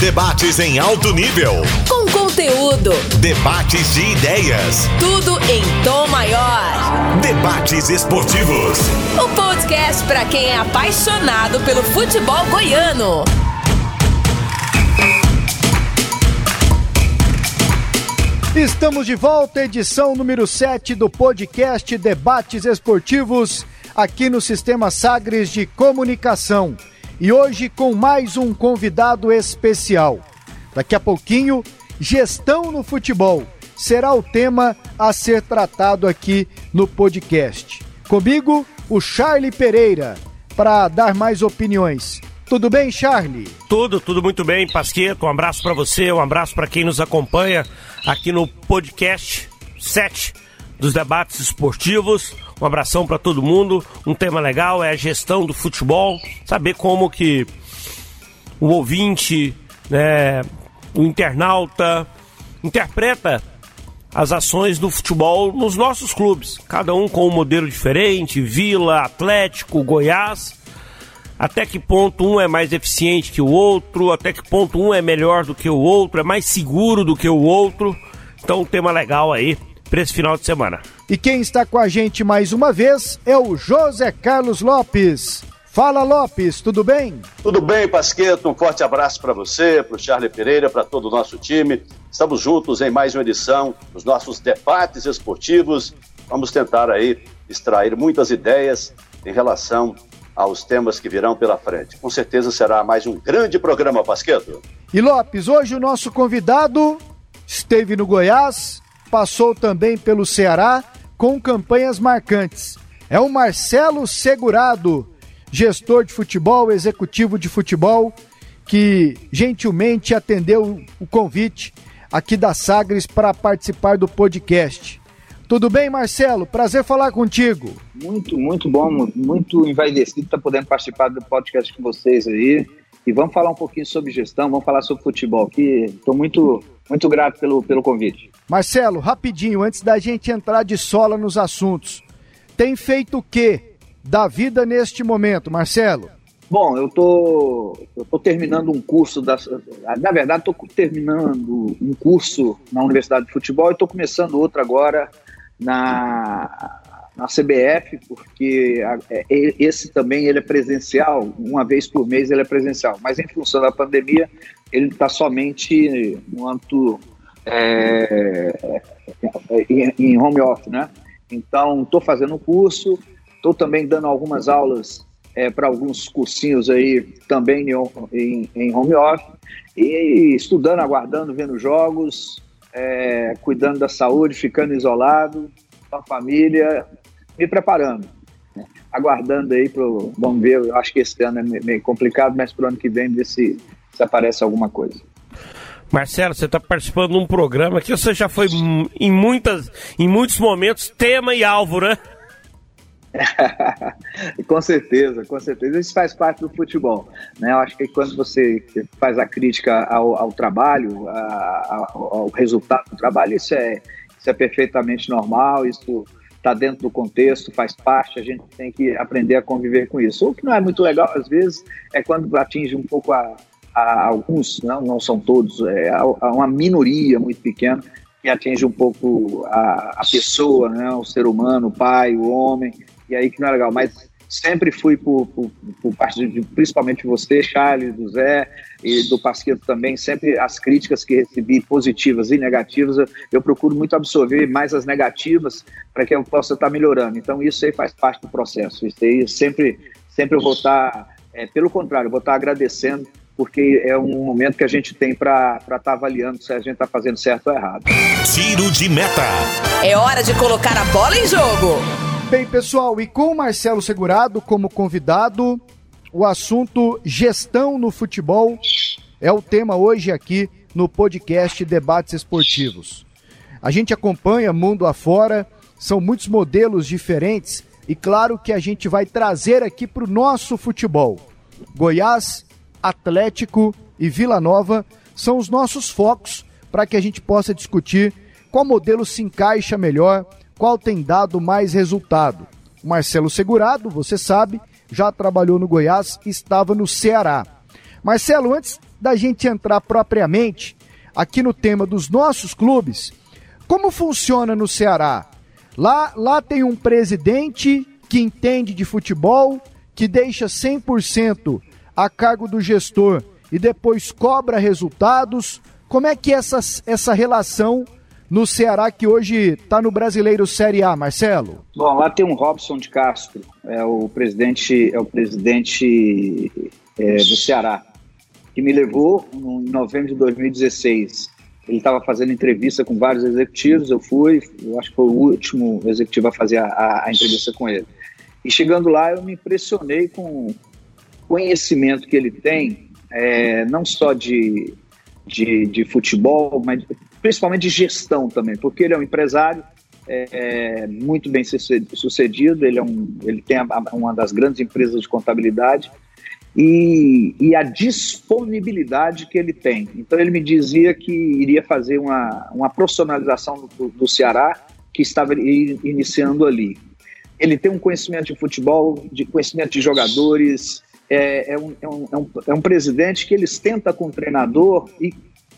Debates em alto nível. Com conteúdo. Debates de ideias. Tudo em tom maior. Debates esportivos. O podcast para quem é apaixonado pelo futebol goiano. Estamos de volta, edição número 7 do podcast Debates Esportivos, aqui no Sistema Sagres de Comunicação. E hoje com mais um convidado especial. Daqui a pouquinho, gestão no futebol será o tema a ser tratado aqui no podcast. Comigo, o Charlie Pereira, para dar mais opiniões. Tudo bem, Charlie? Tudo, tudo muito bem, Pasqueto. Um abraço para você, um abraço para quem nos acompanha aqui no podcast 7 dos debates esportivos. Um abração para todo mundo. Um tema legal é a gestão do futebol, saber como que o ouvinte, né, o internauta interpreta as ações do futebol nos nossos clubes, cada um com um modelo diferente, Vila, Atlético, Goiás até que ponto um é mais eficiente que o outro, até que ponto um é melhor do que o outro, é mais seguro do que o outro. Então, um tema legal aí para esse final de semana. E quem está com a gente mais uma vez é o José Carlos Lopes. Fala Lopes, tudo bem? Tudo bem, Pasqueto. Um forte abraço para você, para o Charlie Pereira, para todo o nosso time. Estamos juntos em mais uma edição dos nossos debates esportivos. Vamos tentar aí extrair muitas ideias em relação aos temas que virão pela frente. Com certeza será mais um grande programa, Pasqueto. E Lopes, hoje o nosso convidado esteve no Goiás, passou também pelo Ceará com campanhas marcantes. É o Marcelo Segurado, gestor de futebol, executivo de futebol, que gentilmente atendeu o convite aqui da Sagres para participar do podcast. Tudo bem, Marcelo? Prazer falar contigo. Muito, muito bom, muito envaidecido estar podendo participar do podcast com vocês aí. E vamos falar um pouquinho sobre gestão, vamos falar sobre futebol aqui. Estou muito, muito grato pelo, pelo convite. Marcelo, rapidinho, antes da gente entrar de sola nos assuntos, tem feito o que da vida neste momento, Marcelo? Bom, eu tô, eu tô terminando um curso, da, na verdade, estou terminando um curso na Universidade de Futebol e estou começando outro agora na, na CBF, porque é, esse também ele é presencial, uma vez por mês ele é presencial, mas em função da pandemia ele está somente no âmbito é, em, em home office, né? Então, estou fazendo um curso, estou também dando algumas aulas é, para alguns cursinhos aí também em, em, home office e estudando, aguardando, vendo jogos, é, cuidando da saúde, ficando isolado, com a família, me preparando. Né? Aguardando aí para Vamos ver, eu acho que esse ano é meio complicado, mas para o ano que vem ver se, se aparece alguma coisa. Marcelo, você está participando de um programa que você já foi em, muitas, em muitos momentos tema e alvo, né? com certeza, com certeza. Isso faz parte do futebol. Né? Eu acho que quando você faz a crítica ao, ao trabalho, a, ao, ao, resultado do trabalho, isso é, isso é perfeitamente normal, isso está dentro do contexto, faz parte, a gente tem que aprender a conviver com isso. O que não é muito legal, às vezes, é quando atinge um pouco a, a alguns, não, não são todos, é a, a uma minoria muito pequena que atinge um pouco a, a pessoa, né, o ser humano, o pai, o homem, e aí que não é legal. Mas sempre fui por, por, por parte de, principalmente você, Charles, do Zé e do Pasqueto também, sempre as críticas que recebi, positivas e negativas, eu, eu procuro muito absorver mais as negativas para que eu possa estar melhorando. Então isso aí faz parte do processo. Isso aí sempre, sempre eu vou estar, é, pelo contrário, eu vou estar agradecendo porque é um momento que a gente tem para estar tá avaliando se a gente está fazendo certo ou errado. Tiro de meta. É hora de colocar a bola em jogo. Bem, pessoal, e com o Marcelo Segurado como convidado, o assunto gestão no futebol é o tema hoje aqui no podcast Debates Esportivos. A gente acompanha mundo afora, são muitos modelos diferentes e claro que a gente vai trazer aqui para o nosso futebol. Goiás, Atlético e Vila Nova são os nossos focos para que a gente possa discutir qual modelo se encaixa melhor qual tem dado mais resultado. O Marcelo Segurado, você sabe, já trabalhou no Goiás estava no Ceará. Marcelo, antes da gente entrar propriamente aqui no tema dos nossos clubes, como funciona no Ceará? Lá, lá tem um presidente que entende de futebol, que deixa 100% a cargo do gestor e depois cobra resultados. Como é que é essa, essa relação no Ceará que hoje está no Brasileiro Série A, Marcelo? Bom, lá tem um Robson de Castro, é o presidente, é o presidente é, do Ceará, que me levou em novembro de 2016. Ele estava fazendo entrevista com vários executivos, eu fui, eu acho que foi o último executivo a fazer a, a entrevista com ele. E chegando lá, eu me impressionei com o conhecimento que ele tem, é, não só de, de, de futebol, mas principalmente de gestão também, porque ele é um empresário é, muito bem sucedido, ele, é um, ele tem uma das grandes empresas de contabilidade e, e, a disponibilidade que ele tem. Então ele me dizia que iria fazer uma, uma profissionalização do, do Ceará que estava iniciando ali. Ele tem um conhecimento de futebol, de conhecimento de jogadores, é, é, um, é, um, é, um, é um presidente que ele tenta com o treinador e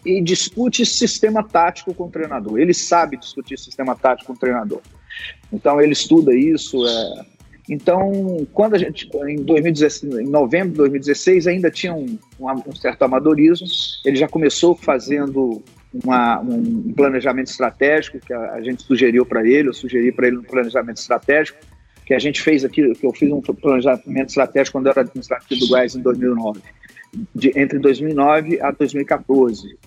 e discute sistema tático com o treinador. Ele sabe discutir sistema tático com o treinador. Então ele estuda isso. É... Então, quando a gente, em, 2016, em novembro de 2016, ainda tinha um, um, certo amadorismo. Ele já começou fazendo uma, um planejamento estratégico que a, a gente sugeriu para ele, eu sugeri para ele um planejamento estratégico que a gente fez aqui, que eu fiz um planejamento estratégico quando eu era administrativo do Goiás em 2009, de, entre 2009 a 2014.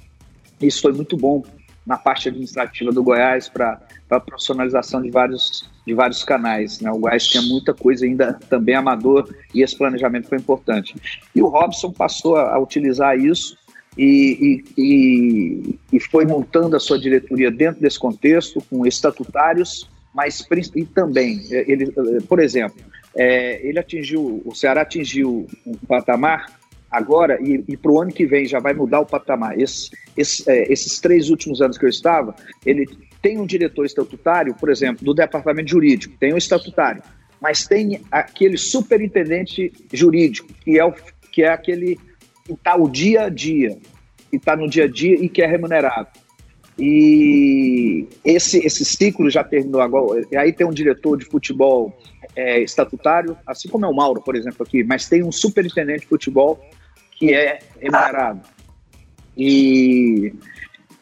Isso foi muito bom na parte administrativa do Goiás para a profissionalização de vários, de vários canais. Né? O Goiás tinha muita coisa ainda também amador e esse planejamento foi importante. E o Robson passou a, a utilizar isso e, e, e, foi montando a sua diretoria dentro desse contexto, com estatutários, mas e também, é, ele, por exemplo, é, ele atingiu, o Ceará atingiu um patamar agora e, e para o ano que vem já vai mudar o patamar. Esse, esse, é, esses três últimos anos que eu estava, ele tem um diretor estatutário, por exemplo, do departamento jurídico, tem um estatutário, mas tem aquele superintendente jurídico, que é, o, que é aquele que está o dia a dia, que está no dia a dia e que é remunerado. E esse, esse ciclo já terminou agora. Aí tem um diretor de futebol é, estatutário, assim como é o Mauro, por exemplo, aqui, mas tem um superintendente de futebol que é remunerado. E,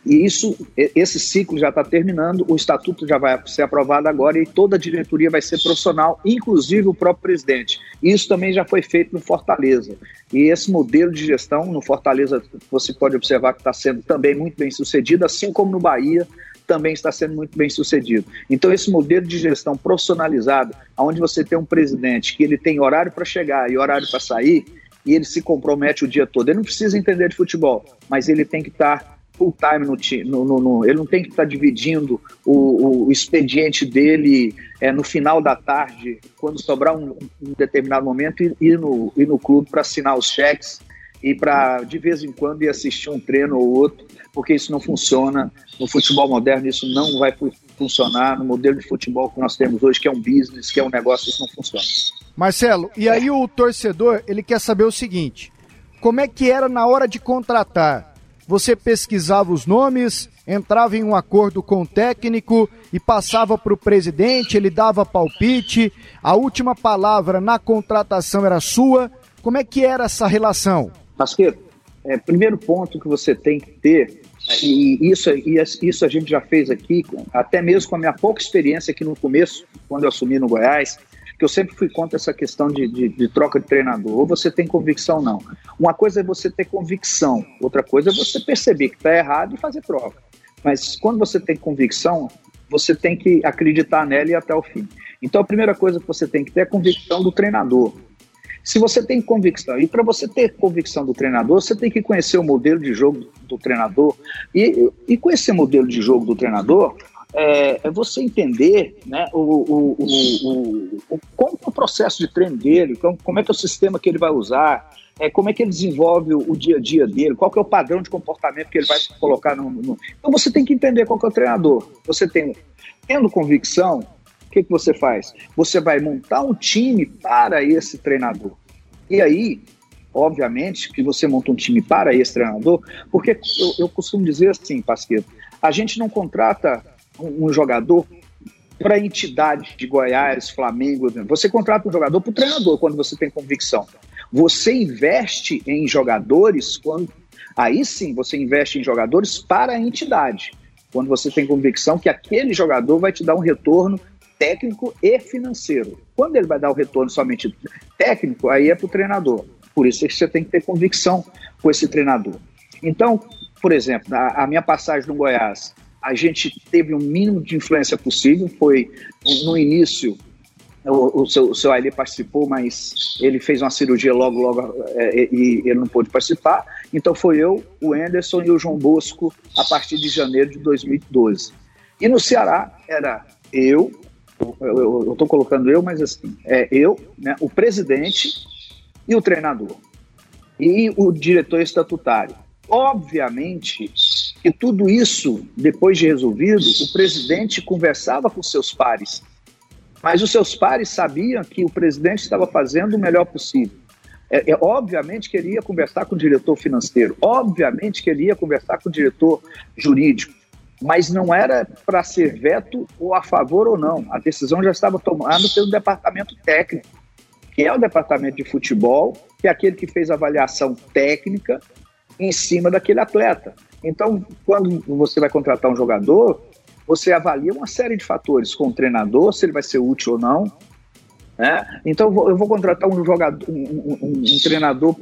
e isso, esse ciclo já está terminando, o estatuto já vai ser aprovado agora e toda a diretoria vai ser profissional, inclusive o próprio presidente. Isso também já foi feito no Fortaleza. E esse modelo de gestão no Fortaleza, você pode observar que está sendo também muito bem sucedido, assim como no Bahia, também está sendo muito bem sucedido. Então, esse modelo de gestão profissionalizado, onde você tem um presidente que ele tem horário para chegar e horário para sair, e ele se compromete o dia todo. Ele não precisa entender de futebol, mas ele tem que estar full time no, no, no, ele não tem que estar dividindo o, o expediente dele é, no final da tarde, quando sobrar um, um determinado momento, e ir no, ir no clube para assinar os cheques e para de vez em quando ir assistir um treino ou outro, porque isso não funciona no futebol moderno, isso não vai funcionar no modelo de futebol que nós temos hoje, que é um business, que é um negócio, isso não funciona. Marcelo, e aí o torcedor, ele quer saber o seguinte: como é que era na hora de contratar? Você pesquisava os nomes, entrava em um acordo com o técnico e passava para o presidente, ele dava palpite, a última palavra na contratação era sua. Como é que era essa relação? Pasqueiro, é, primeiro ponto que você tem que ter, e isso, isso a gente já fez aqui, até mesmo com a minha pouca experiência aqui no começo, quando eu assumi no Goiás, que eu sempre fui contra essa questão de, de, de, troca de treinador. Ou você tem convicção ou não. Uma coisa é você ter convicção, outra coisa é você perceber que está errado e fazer troca. Mas quando você tem convicção, você tem que acreditar nela e ir até o fim. Então a primeira coisa que você tem que ter é a convicção do treinador. Se você tem convicção, e para você ter convicção do treinador, você tem que conhecer o modelo de jogo do treinador. E, e com esse modelo de jogo do treinador, é, é você entender né, o, o, o, o, como é o processo de treino dele, como, é que é o sistema que ele vai usar, é, como é que ele desenvolve o, o, dia a dia dele, qual que é o padrão de comportamento que ele vai colocar no, no... Então você tem que entender qual que é o treinador. Você tem, tendo convicção, o que, que você faz? Você vai montar um time para esse treinador. E aí, obviamente, que você monta um time para esse treinador, porque eu, eu costumo dizer assim, Pasqueto, a gente não contrata um, um jogador para a entidade de Goiás, Flamengo. Você contrata um jogador para o treinador quando você tem convicção. Você investe em jogadores quando. Aí sim, você investe em jogadores para a entidade. Quando você tem convicção que aquele jogador vai te dar um retorno técnico e financeiro. Quando ele vai dar o retorno somente técnico, aí é para o treinador. Por isso é que você tem que ter convicção com esse treinador. Então, por exemplo, a, a minha passagem no Goiás, a gente teve o mínimo de influência possível. Foi no início, o, o seu, o seu participou, mas ele fez uma cirurgia logo, logo é, e ele não pôde participar. Então foi eu, o Anderson e o João Bosco a partir de janeiro de 2012. E no Ceará era eu, eu estou colocando eu, mas assim, é eu, né, o presidente e o treinador e o diretor estatutário. Obviamente que tudo isso, depois de resolvido, o presidente conversava com seus pares, mas os seus pares sabiam que o presidente estava fazendo o melhor possível. É, é, obviamente que ele ia conversar com o diretor financeiro, obviamente que ele ia conversar com o diretor jurídico, mas não era para ser veto ou a favor ou não. A decisão já estava tomada pelo departamento técnico, que é o departamento de futebol, que é aquele que fez a avaliação técnica em cima daquele atleta. Então, quando você vai contratar um jogador, você avalia uma série de fatores com o treinador, se ele vai ser útil ou não. Né? Então, eu vou contratar um jogador, um, um, um treinador,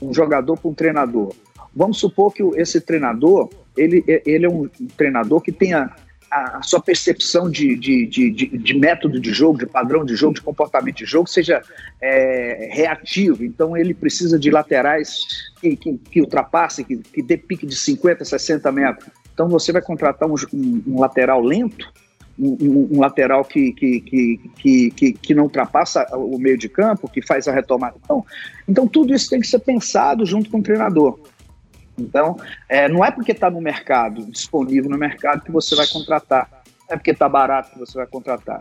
um jogador para um treinador. Vamos supor que esse treinador ele, ele é um treinador que tenha a, a sua percepção de, de, de, de, método de jogo, de padrão de jogo, de comportamento de jogo, seja é, reativo. Então, ele precisa de laterais que, que, que ultrapassem, que, que dê pique de 50, 60 metros. Então, você vai contratar um, um, um lateral lento, um, um, lateral que, que, que, que, que, não ultrapassa o meio de campo, que faz a retomada. Então, então, tudo isso tem que ser pensado junto com o treinador. Então, é, não é porque está no mercado, disponível no mercado, que você vai contratar. É porque está barato que você vai contratar.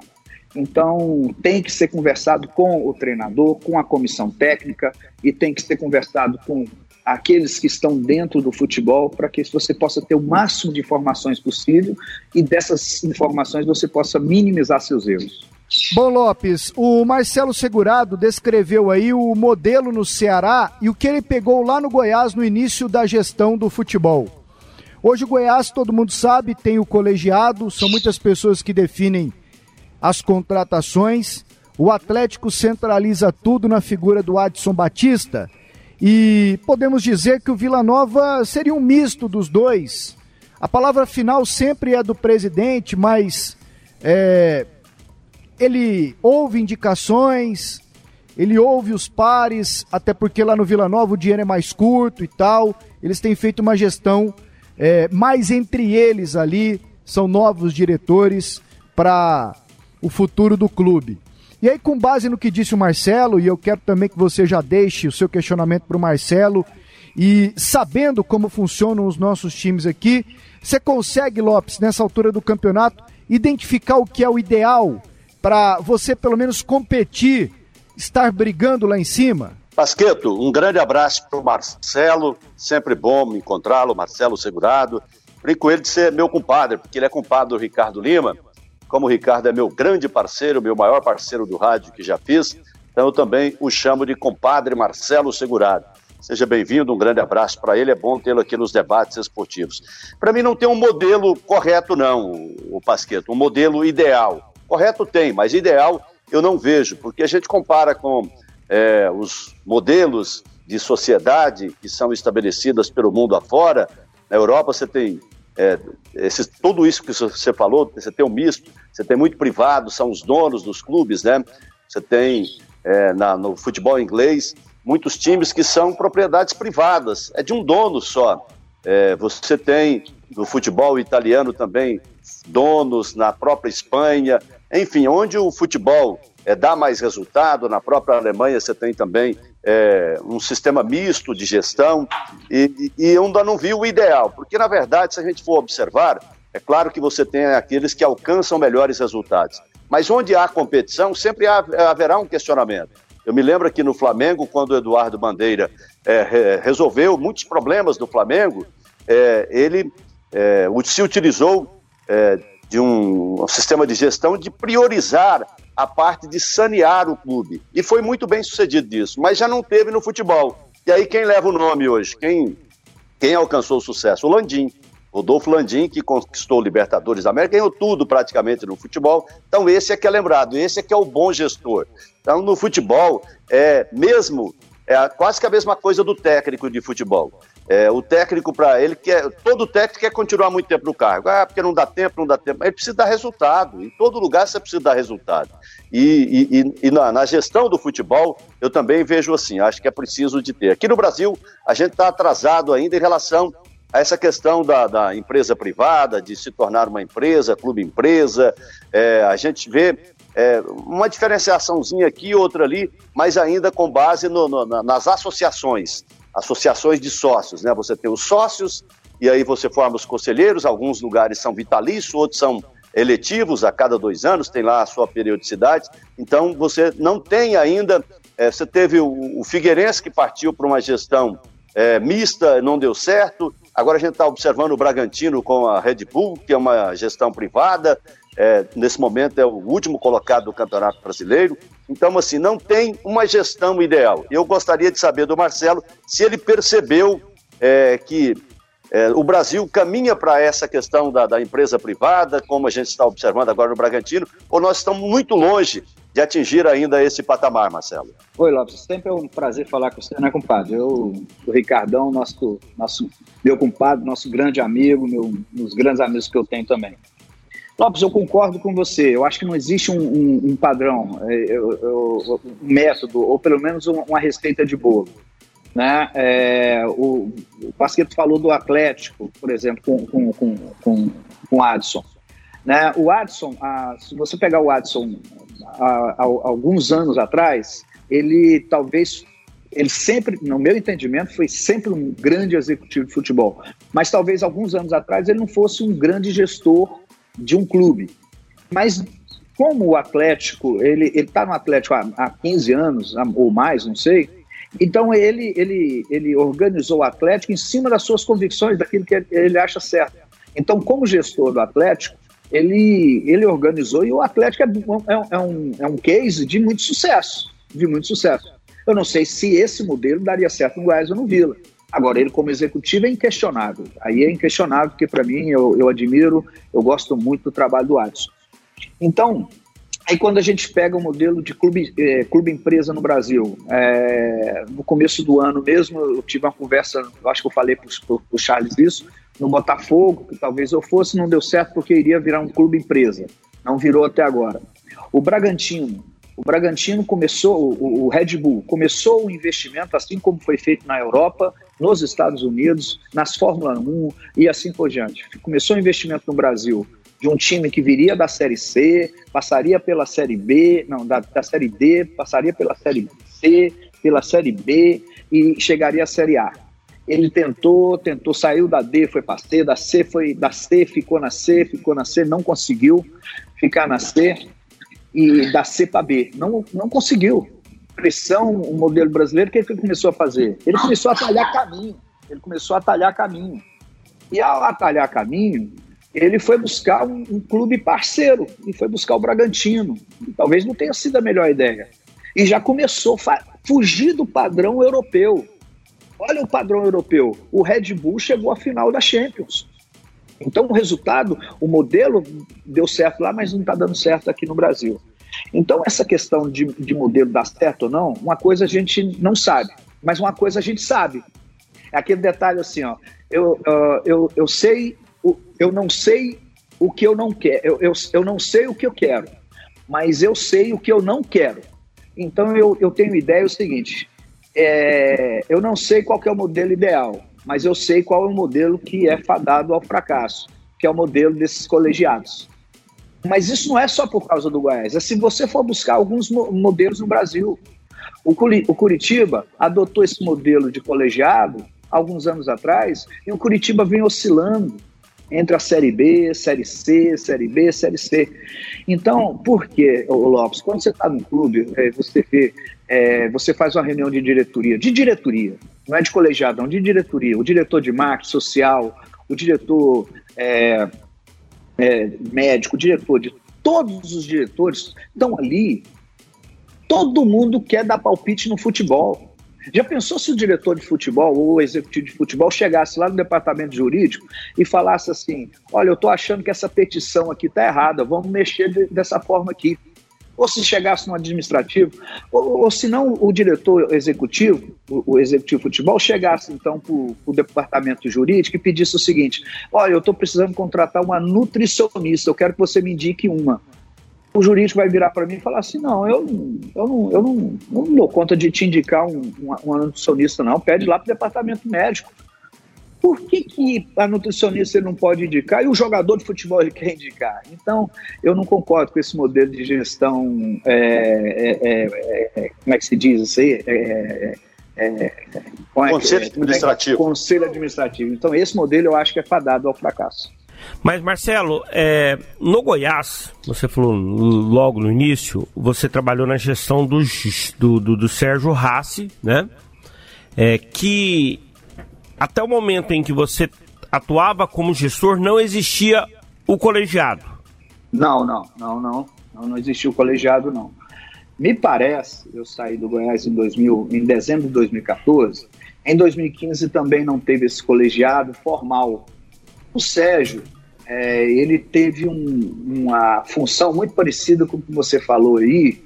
Então, tem que ser conversado com o treinador, com a comissão técnica e tem que ser conversado com aqueles que estão dentro do futebol para que você possa ter o máximo de informações possível e dessas informações você possa minimizar seus erros. Bom, Lopes, o Marcelo Segurado descreveu aí o modelo no Ceará e o que ele pegou lá no Goiás no início da gestão do futebol. Hoje o Goiás, todo mundo sabe, tem o colegiado, são muitas pessoas que definem as contratações. O Atlético centraliza tudo na figura do Adson Batista. E podemos dizer que o Vila Nova seria um misto dos dois. A palavra final sempre é do presidente, mas é, ele ouve indicações, ele ouve os pares, até porque lá no Vila Nova o dinheiro é mais curto e tal. Eles têm feito uma gestão é, mais entre eles ali, são novos diretores para o futuro do clube. E aí, com base no que disse o Marcelo, e eu quero também que você já deixe o seu questionamento para o Marcelo, e sabendo como funcionam os nossos times aqui, você consegue, Lopes, nessa altura do campeonato, identificar o que é o ideal para você pelo menos competir, estar brigando lá em cima? Pasqueto, um grande abraço para o Marcelo, sempre bom encontrá-lo, Marcelo Segurado. Brinco ele de ser meu compadre, porque ele é compadre do Ricardo Lima. Como o Ricardo é meu grande parceiro, meu maior parceiro do rádio que já fiz, então eu também o chamo de compadre Marcelo Segurado. Seja bem-vindo, um grande abraço para ele, é bom tê-lo aqui nos debates esportivos. Para mim não tem um modelo correto não, o Pasqueto, um modelo ideal. Correto tem, mas ideal eu não vejo, porque a gente compara com é, os modelos de sociedade que são estabelecidas pelo mundo afora. Na Europa você tem é, esse, tudo isso que você falou, você tem um misto, você tem muito privado, são os donos dos clubes, né? Você tem é, na, no futebol inglês muitos times que são propriedades privadas, é de um dono só. É, você tem no futebol italiano também donos na própria Espanha, enfim, onde o futebol é, dá mais resultado, na própria Alemanha você tem também é, um sistema misto de gestão, e, e, ainda não vi o ideal, porque na verdade, se a gente for observar, é claro que você tem aqueles que alcançam melhores resultados, mas onde há competição, sempre há, haverá um questionamento. Eu me lembro aqui no Flamengo, quando o Eduardo Bandeira é, resolveu muitos problemas do Flamengo, é, ele é, se utilizou é, de um, um sistema de gestão de priorizar a parte de sanear o clube. E foi muito bem sucedido disso, mas já não teve no futebol. E aí quem leva o nome hoje? Quem, quem alcançou o sucesso? O Landim. Rodolfo Landim, que conquistou o Libertadores da América, ganhou tudo praticamente no futebol. Então, esse é que é lembrado, esse é que é o bom gestor. Então, no futebol, é mesmo, é quase que a mesma coisa do técnico de futebol. É, o técnico, para ele, quer, todo técnico quer continuar muito tempo no cargo. Ah, porque não dá tempo, não dá tempo. Ele precisa dar resultado. Em todo lugar você precisa dar resultado. E, e, e na, na, gestão do futebol, eu também vejo assim, acho que é preciso de ter. Aqui no Brasil, a gente está atrasado ainda em relação a essa questão da, da, empresa privada, de se tornar uma empresa, clube empresa. É, a gente vê é, uma diferenciaçãozinha aqui, outra ali, mas ainda com base no, no, nas associações associações de sócios, né? Você tem os sócios e aí você forma os conselheiros, alguns lugares são vitalícios, outros são eletivos a cada dois anos, tem lá a sua periodicidade. Então você não tem ainda. É, você teve o, o Figueirense que partiu para uma gestão é, mista, não deu certo. Agora a gente está observando o Bragantino com a Red Bull, que é uma gestão privada é, nesse momento é o último colocado do Campeonato Brasileiro. Então, assim, não tem uma gestão ideal. Eu gostaria de saber do Marcelo se ele percebeu é, que é, o Brasil caminha para essa questão da, da, empresa privada, como a gente está observando agora no Bragantino, ou nós estamos muito longe de atingir ainda esse patamar, Marcelo? Oi, Lopes, sempre é um prazer falar com você, né, compadre? Eu, o Ricardão, nosso, nosso, meu compadre, nosso grande amigo, meu, um dos grandes amigos que eu tenho também. Lopes, eu concordo com você. Eu acho que não existe um, um, um padrão, é, um método, ou pelo menos uma receita de bolo. Né? É, o, o falou do Atlético, por exemplo, com, com, com, com, com o Adson. Né? O Adson, a, se você pegar o Adson há alguns anos atrás, ele talvez ele sempre, no meu entendimento, foi sempre um grande executivo de futebol. Mas talvez alguns anos atrás ele não fosse um grande gestor de um clube. Mas como o Atlético, ele está no Atlético há, há 15 anos ou mais, não sei, então ele, ele, ele organizou o Atlético em cima das suas convicções, daquilo que ele acha certo. Então, como gestor do Atlético, ele, ele organizou e o Atlético é, é, é, um, é um case de muito sucesso, de muito sucesso. Eu não sei se esse modelo daria certo no Goiás ou no Vila. Agora, ele como executivo é inquestionável. Aí é inquestionável, porque para mim, eu, eu admiro, eu gosto muito do trabalho do Adson. Então, aí quando a gente pega o modelo de clube, é, clube empresa no Brasil, é, no começo do ano mesmo, eu tive uma conversa, acho que eu falei para o Charles isso, no Botafogo, que talvez eu fosse, não deu certo porque iria virar um clube empresa. Não virou até agora. O Bragantino, o Bragantino começou, o Red Bull começou o investimento, assim como foi feito na Europa, nos Estados Unidos, nas Fórmula 1 e assim por diante. Começou o investimento no Brasil de um time que viria da Série C, passaria pela Série B, não, da, da Série D, passaria pela Série C, pela Série B e chegaria à Série A. Ele tentou, tentou, saiu da D, foi para C, da C foi da C, ficou na C, ficou na C, não conseguiu ficar na C e da C para B, não, não conseguiu pressão, o modelo brasileiro, o que ele começou a fazer? Ele começou a talhar caminho. Ele começou a talhar caminho. E ao atalhar caminho, ele foi buscar um, um clube parceiro e foi buscar o Bragantino. E talvez não tenha sido a melhor ideia. E já começou a fugir do padrão europeu. Olha o padrão europeu. O Red Bull chegou à final da Champions. Então, o resultado, o modelo deu certo lá, mas não está dando certo aqui no Brasil. Então, essa questão de, de modelo dar certo ou não, uma coisa a gente não sabe, mas uma coisa a gente sabe. É aquele detalhe assim, ó, eu, uh, eu, eu sei, eu não sei o que eu não quero, eu, eu, eu não sei o que eu quero, mas eu sei o que eu não quero. Então, eu, eu tenho ideia é o seguinte, é, eu não sei qual é o modelo ideal, mas eu sei qual é o modelo que é fadado ao fracasso, que é o modelo desses colegiados. Mas isso não é só por causa do Goiás. É se você for buscar alguns modelos no Brasil. O Curitiba adotou esse modelo de colegiado alguns anos atrás e o Curitiba vem oscilando. entre a Série B, Série C, Série B, Série C. Então, por que, Lopes? Quando você está no clube, é, você vê, é, você faz uma reunião de diretoria, de diretoria, não é de colegiadão, de diretoria. O diretor de marketing social, o diretor é, é, médico, diretor de todos os diretores estão ali. Todo mundo quer dar palpite no futebol. Já pensou se o diretor de futebol ou o executivo de futebol chegasse lá no departamento jurídico e falasse assim: olha, eu estou achando que essa petição aqui está errada, vamos mexer de, dessa forma aqui. Ou se chegasse no administrativo, ou, ou se não o diretor executivo, o, o executivo de futebol, chegasse então para o departamento jurídico e pedisse o seguinte: olha, eu estou precisando contratar uma nutricionista, eu quero que você me indique uma o jurídico vai virar para mim e falar assim: não, eu, eu, não, eu, não, não dou conta de te indicar um, um, um nutricionista, não. Pede lá para o departamento médico. Por que, que a nutricionista ele não pode indicar e o jogador de futebol ele quer indicar? Então, eu não concordo com esse modelo de gestão. É, é, é, é como é que se diz isso aí? É, é, conselho administrativo. Conselho administrativo. Então, esse modelo eu acho que é fadado ao fracasso. Mas, Marcelo, é, no Goiás, você falou logo no início, você trabalhou na gestão do, do, do, do Sérgio Rassi, né? É, que até o momento em que você atuava como gestor, não existia o colegiado. Não, não, não, não. Não, não existia o colegiado, não. Me parece, eu saí do Goiás em, 2000, em dezembro de 2014, em 2015 também não teve esse colegiado formal. O Sérgio, é, ele teve um, uma função muito parecida com o que você falou aí,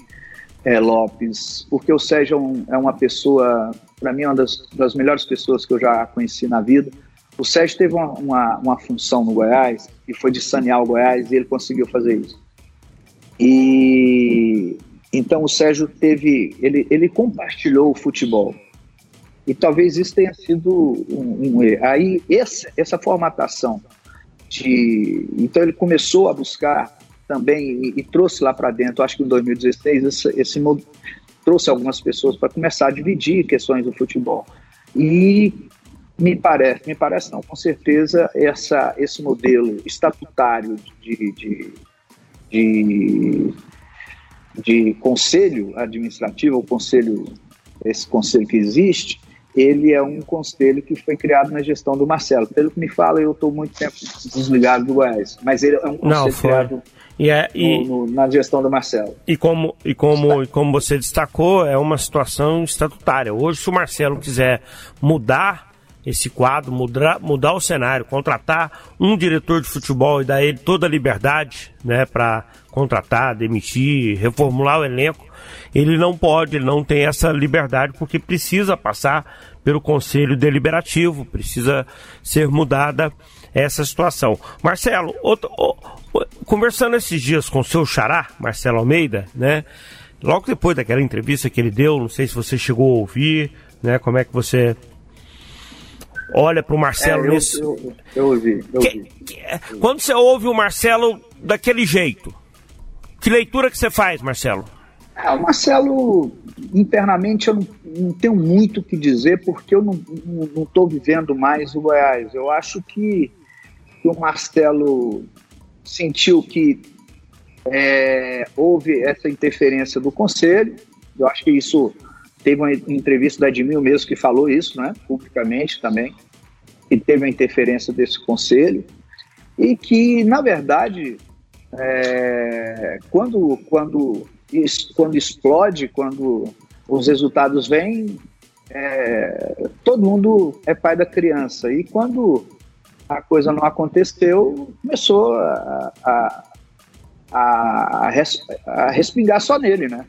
é, Lopes, porque o Sérgio é, um, é uma pessoa, para mim, uma das, das, melhores pessoas que eu já conheci na vida. O Sérgio teve uma, uma, uma função no Goiás, e foi de sanear o Goiás, e ele conseguiu fazer isso. E então o Sérgio teve, ele, ele compartilhou o futebol. E talvez isso tenha sido um, um. Aí, essa, essa formatação de. Então ele começou a buscar também e, e trouxe lá para dentro, acho que em 2016, esse, esse trouxe algumas pessoas para começar a dividir questões do futebol. E me parece, me parece não, com certeza essa, esse modelo estatutário de, de, de, de conselho administrativo, o conselho, esse conselho que existe, ele é um conselho que foi criado na gestão do Marcelo. Pelo que me fala, eu estou muito tempo desligado do Goiás, mas ele é um conselho Não, criado e é, e, no, no, na gestão do Marcelo. E como, e, como, e como você destacou, é uma situação estatutária. Hoje, se o Marcelo quiser mudar esse quadro, mudar, mudar o cenário, contratar um diretor de futebol e dar ele toda a liberdade né, para contratar, demitir, reformular o elenco, ele não pode, ele não tem essa liberdade porque precisa passar pelo Conselho Deliberativo, precisa ser mudada essa situação. Marcelo, outro, conversando esses dias com o seu xará, Marcelo Almeida, né? Logo depois daquela entrevista que ele deu, não sei se você chegou a ouvir, né? Como é que você olha para o Marcelo é, eu, nesse... eu, eu, ouvi, eu que, ouvi. Que, quando você ouve o Marcelo daquele jeito, que leitura que você faz, Marcelo? É, o Marcelo, internamente, eu não, não tenho muito o que dizer, porque eu não estou vivendo mais o Goiás. Eu acho que, que o Marcelo sentiu que é, houve essa interferência do Conselho. Eu acho que isso teve uma entrevista da Edmil mesmo que falou isso, né, publicamente também, que teve a interferência desse Conselho e que, na verdade, é, quando, quando, quando explode, quando os resultados vêm, é, todo mundo é pai da criança. E quando a coisa não aconteceu, começou a, a, a, a respingar só nele, né?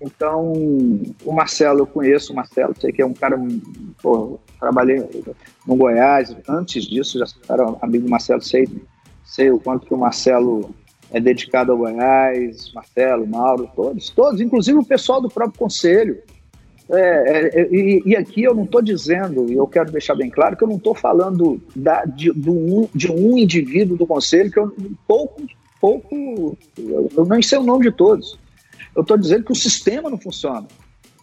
Então, o Marcelo, eu conheço o Marcelo, sei que é um cara, pô, trabalhei no Goiás, antes disso já era amigo do Marcelo, sei, sei o quanto que o Marcelo é dedicado ao Goiás, Marcelo, Mauro, todos, todos, inclusive o pessoal do próprio conselho. É, é, é e, e, aqui eu não estou dizendo, e eu quero deixar bem claro, que eu não estou falando da, de, um, de um indivíduo do conselho, que eu pouco, pouco, eu nem sei o nome de todos. Eu estou dizendo que o sistema não funciona.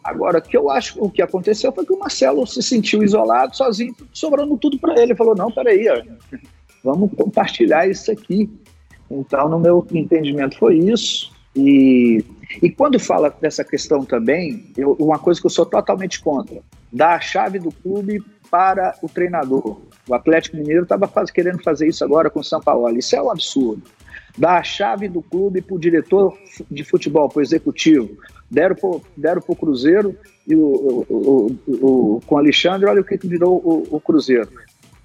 Agora, o que eu acho o que aconteceu foi que o Marcelo se sentiu isolado, sozinho, sobrando tudo para ele. Ele falou: não, peraí, vamos compartilhar isso aqui. Então, no meu entendimento, foi isso. E, e quando fala dessa questão também, eu, uma coisa que eu sou totalmente contra: dar a chave do clube para o treinador. O Atlético Mineiro estava querendo fazer isso agora com o São Paulo. Isso é um absurdo. Dar a chave do clube para o diretor de futebol, para o executivo. Deram para o Cruzeiro e o, o, o, o, com o Alexandre, olha o que virou o, o Cruzeiro.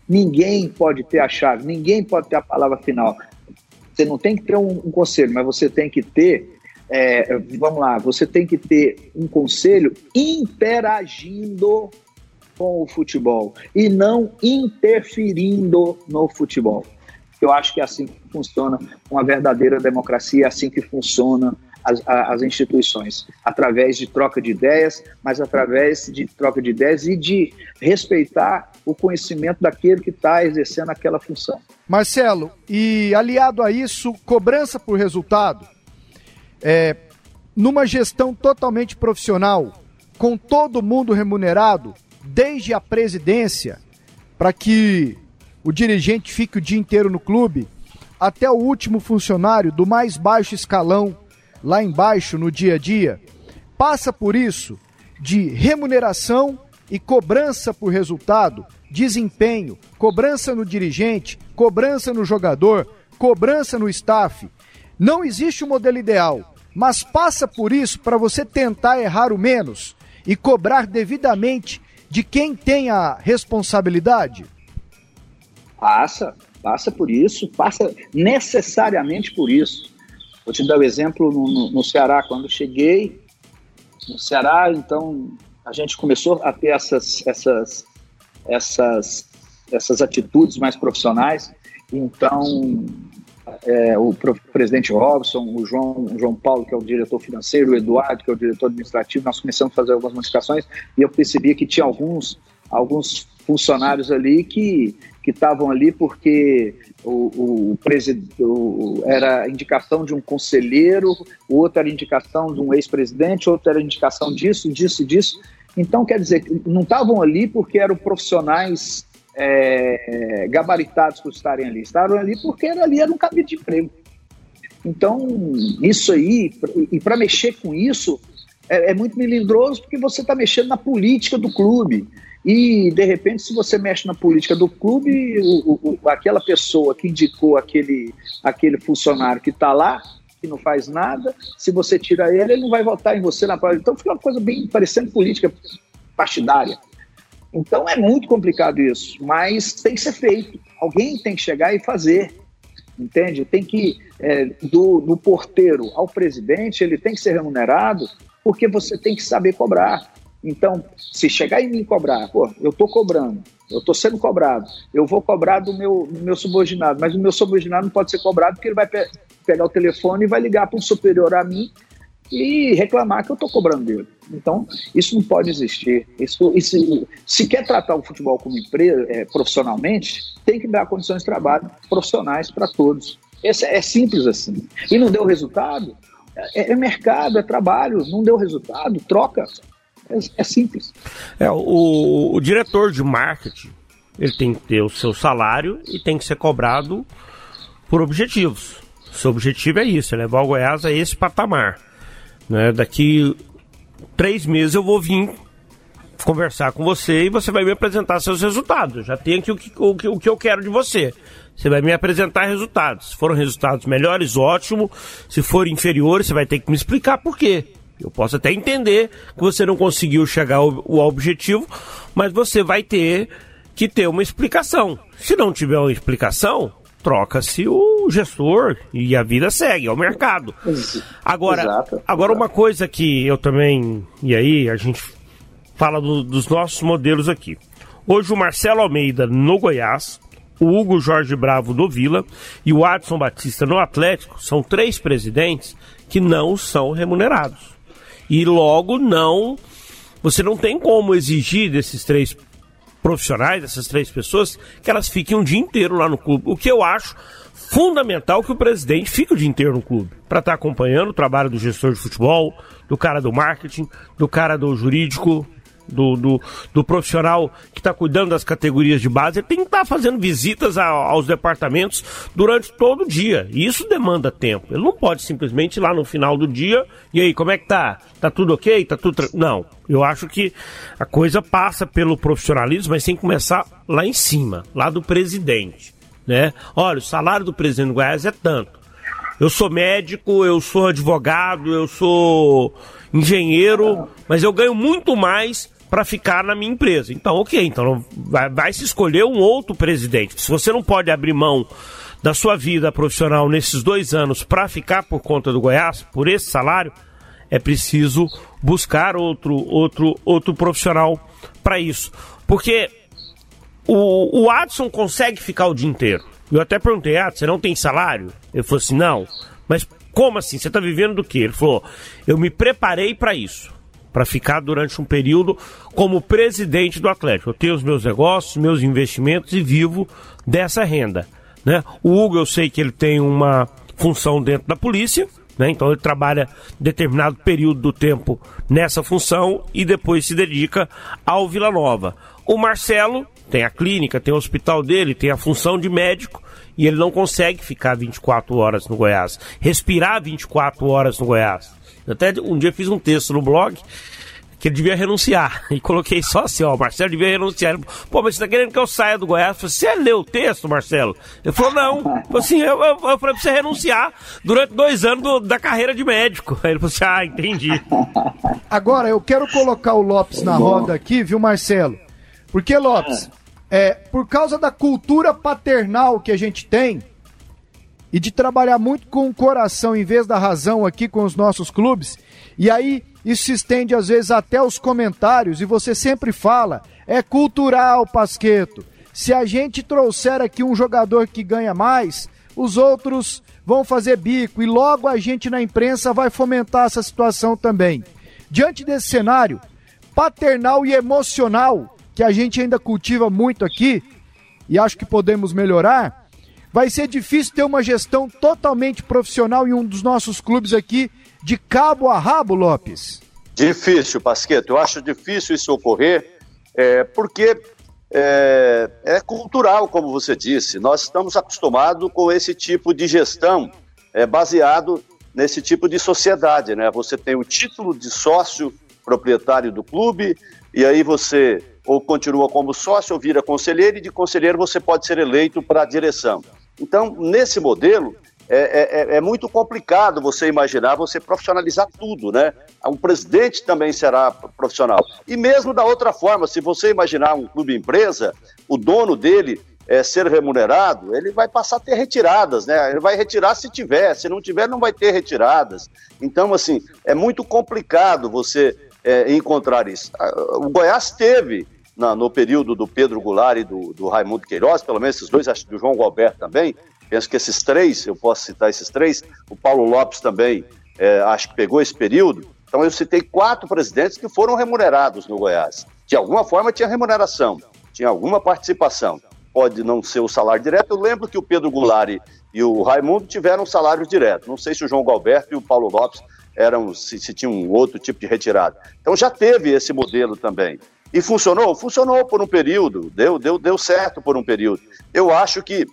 Ninguém pode ter a chave, ninguém pode ter a palavra final. Você não tem que ter um, um conselho, mas você tem que ter, é, vamos lá, você tem que ter um conselho interagindo com o futebol e não interferindo no futebol. Eu acho que é assim que funciona uma verdadeira democracia, é assim que funciona as, as, instituições, através de troca de ideias, mas através de troca de ideias e de respeitar o conhecimento daquele que está exercendo aquela função. Marcelo, e aliado a isso, cobrança por resultado, é, numa gestão totalmente profissional, com todo mundo remunerado, desde a presidência, para que o dirigente fique o dia inteiro no clube, até o último funcionário do mais baixo escalão lá embaixo no dia a dia, passa por isso de remuneração e cobrança por resultado, desempenho, cobrança no dirigente, cobrança no jogador, cobrança no staff. Não existe um modelo ideal, mas passa por isso para você tentar errar o menos e cobrar devidamente de quem tem a responsabilidade? Passa, passa por isso, passa necessariamente por isso. Vou te dar o um exemplo no, no, no Ceará, quando cheguei no Ceará, então a gente começou a ter essas, essas, essas, essas atitudes mais profissionais. Então, é, o presidente Robson, o João, o João Paulo, que é o diretor financeiro, o Eduardo, que é o diretor administrativo, nós começamos a fazer algumas modificações e eu percebi que tinha alguns, alguns funcionários ali que que estavam ali porque o, o, o, era indicação de um conselheiro, o outro era indicação de um ex-presidente, outro era indicação disso, disso, disso. Então, quer dizer, não estavam ali porque eram profissionais é, gabaritados por estarem ali, estavam ali porque era, ali era um cabide de emprego. Então, isso aí, e para mexer com isso, é, é muito melindroso porque você está mexendo na política do clube. E, de repente, se você mexe na política do clube, o, o, aquela pessoa que indicou aquele, aquele funcionário que está lá, que não faz nada, se você tira ele, ele não vai votar em você na prova. Então fica uma coisa bem parecendo política partidária. Então é muito complicado isso, mas tem que ser feito. Alguém tem que chegar e fazer, entende? Tem que, é, do, do porteiro ao presidente, ele tem que ser remunerado, porque você tem que saber cobrar. Então, se chegar em mim cobrar, pô, eu estou cobrando, eu estou sendo cobrado, eu vou cobrar do meu, do meu subordinado, mas o meu subordinado não pode ser cobrado porque ele vai pe pegar o telefone e vai ligar para um superior a mim e reclamar que eu estou cobrando dele. Então, isso não pode existir. Isso, isso, se quer tratar o futebol como empresa, é, profissionalmente, tem que dar condições de trabalho profissionais para todos. Esse, é simples assim. E não deu resultado? É, é mercado, é trabalho. Não deu resultado? Troca. É, é simples. É, o, o diretor de marketing ele tem que ter o seu salário e tem que ser cobrado por objetivos. Seu objetivo é isso, é levar o Goiás a esse patamar. Né? Daqui três meses eu vou vir conversar com você e você vai me apresentar seus resultados. Eu já tenho aqui o que, o, o que eu quero de você. Você vai me apresentar resultados. Se foram resultados melhores, ótimo. Se forem inferiores, você vai ter que me explicar por quê. Eu posso até entender que você não conseguiu chegar ao, ao objetivo, mas você vai ter que ter uma explicação. Se não tiver uma explicação, troca-se o gestor e a vida segue, é o mercado. Agora, exato, agora exato. uma coisa que eu também, e aí a gente fala do, dos nossos modelos aqui. Hoje o Marcelo Almeida no Goiás, o Hugo Jorge Bravo no Vila e o Adson Batista no Atlético são três presidentes que não são remunerados. E logo não. Você não tem como exigir desses três profissionais, dessas três pessoas, que elas fiquem um dia inteiro lá no clube. O que eu acho fundamental que o presidente fique o dia inteiro no clube, para estar tá acompanhando o trabalho do gestor de futebol, do cara do marketing, do cara do jurídico, Do, do, do profissional que está cuidando das categorias de base, ele tem que estar tá fazendo visitas a, aos departamentos durante todo o dia. E isso demanda tempo. Ele não pode simplesmente ir lá no final do dia e aí, como é que tá? Tá tudo ok? Tá tudo. Não. Eu acho que a coisa passa pelo profissionalismo, mas tem que começar lá em cima, lá do presidente. Né? Olha, o salário do presidente do Goiás é tanto. Eu sou médico, eu sou advogado, eu sou engenheiro, mas eu ganho muito mais para ficar na minha empresa. Então, ok, então vai, vai, se escolher um outro presidente. Se você não pode abrir mão da sua vida profissional nesses dois anos para ficar por conta do Goiás, por esse salário, é preciso buscar outro, outro, outro profissional para isso. Porque o, o Adson consegue ficar o dia inteiro. Eu até perguntei, ah, você não tem salário? Ele falou assim, não. Mas como assim? Você está vivendo do quê? Ele falou, eu me preparei para isso. Para ficar durante um período como presidente do Atlético. Eu tenho os meus negócios, meus investimentos e vivo dessa renda. Né? O Hugo, eu sei que ele tem uma função dentro da polícia, né? então ele trabalha determinado período do tempo nessa função e depois se dedica ao Vila Nova. O Marcelo tem a clínica, tem o hospital dele, tem a função de médico e ele não consegue ficar 24 horas no Goiás, respirar 24 horas no Goiás. Até um dia fiz um texto no blog que ele devia renunciar. E coloquei só assim, ó, Marcelo devia renunciar. Ele, Pô, mas você tá querendo que eu saia do Goiás? Eu falei, você leu o texto, Marcelo? Ele falou, não. Eu falei assim, eu, eu, eu falei pra você renunciar durante dois anos do, da carreira de médico. Aí ele falou assim, ah, entendi. Agora, eu quero colocar o Lopes na roda aqui, viu, Marcelo? Porque, Lopes, é, por causa da cultura paternal que a gente tem e de trabalhar muito com o coração em vez da razão aqui com os nossos clubes, e aí isso se estende às vezes até os comentários, e você sempre fala, é cultural, Pasqueto. Se a gente trouxer aqui um jogador que ganha mais, os outros vão fazer bico, e logo a gente na imprensa vai fomentar essa situação também. Diante desse cenário paternal e emocional, que a gente ainda cultiva muito aqui e acho que podemos melhorar, vai ser difícil ter uma gestão totalmente profissional em um dos nossos clubes aqui, de cabo a rabo, Lopes? Difícil, Pasqueto. Eu acho difícil isso ocorrer, é, porque é, é, cultural, como você disse. Nós estamos acostumados com esse tipo de gestão é, baseado nesse tipo de sociedade, né? Você tem o título de sócio proprietário do clube e aí você ou continua como sócio ou vira conselheiro, e de conselheiro você pode ser eleito para a direção. Então, nesse modelo, é, é, é, muito complicado você imaginar você profissionalizar tudo, né? O presidente também será profissional. E mesmo da outra forma, se você imaginar um clube empresa, o dono dele é, ser remunerado, ele vai passar a ter retiradas, né? Ele vai retirar se tiver, se não tiver, não vai ter retiradas. Então, assim, é muito complicado você é, encontrar isso. O Goiás teve na, no período do Pedro Goulart e do, do Raimundo Queiroz, pelo menos esses dois, acho que do João Galberto também, penso que esses três, eu posso citar esses três, o Paulo Lopes também, é, acho que pegou esse período. Então eu citei quatro presidentes que foram remunerados no Goiás. De alguma forma tinha remuneração, tinha alguma participação. Pode não ser o salário direto. Eu lembro que o Pedro Goulart e o Raimundo tiveram salário direto. Não sei se o João Galberto e o Paulo Lopes eram se, se tinham um outro tipo de retirada. Então já teve esse modelo também. E funcionou? Funcionou por um período, deu, deu, deu certo por um período. Eu acho que,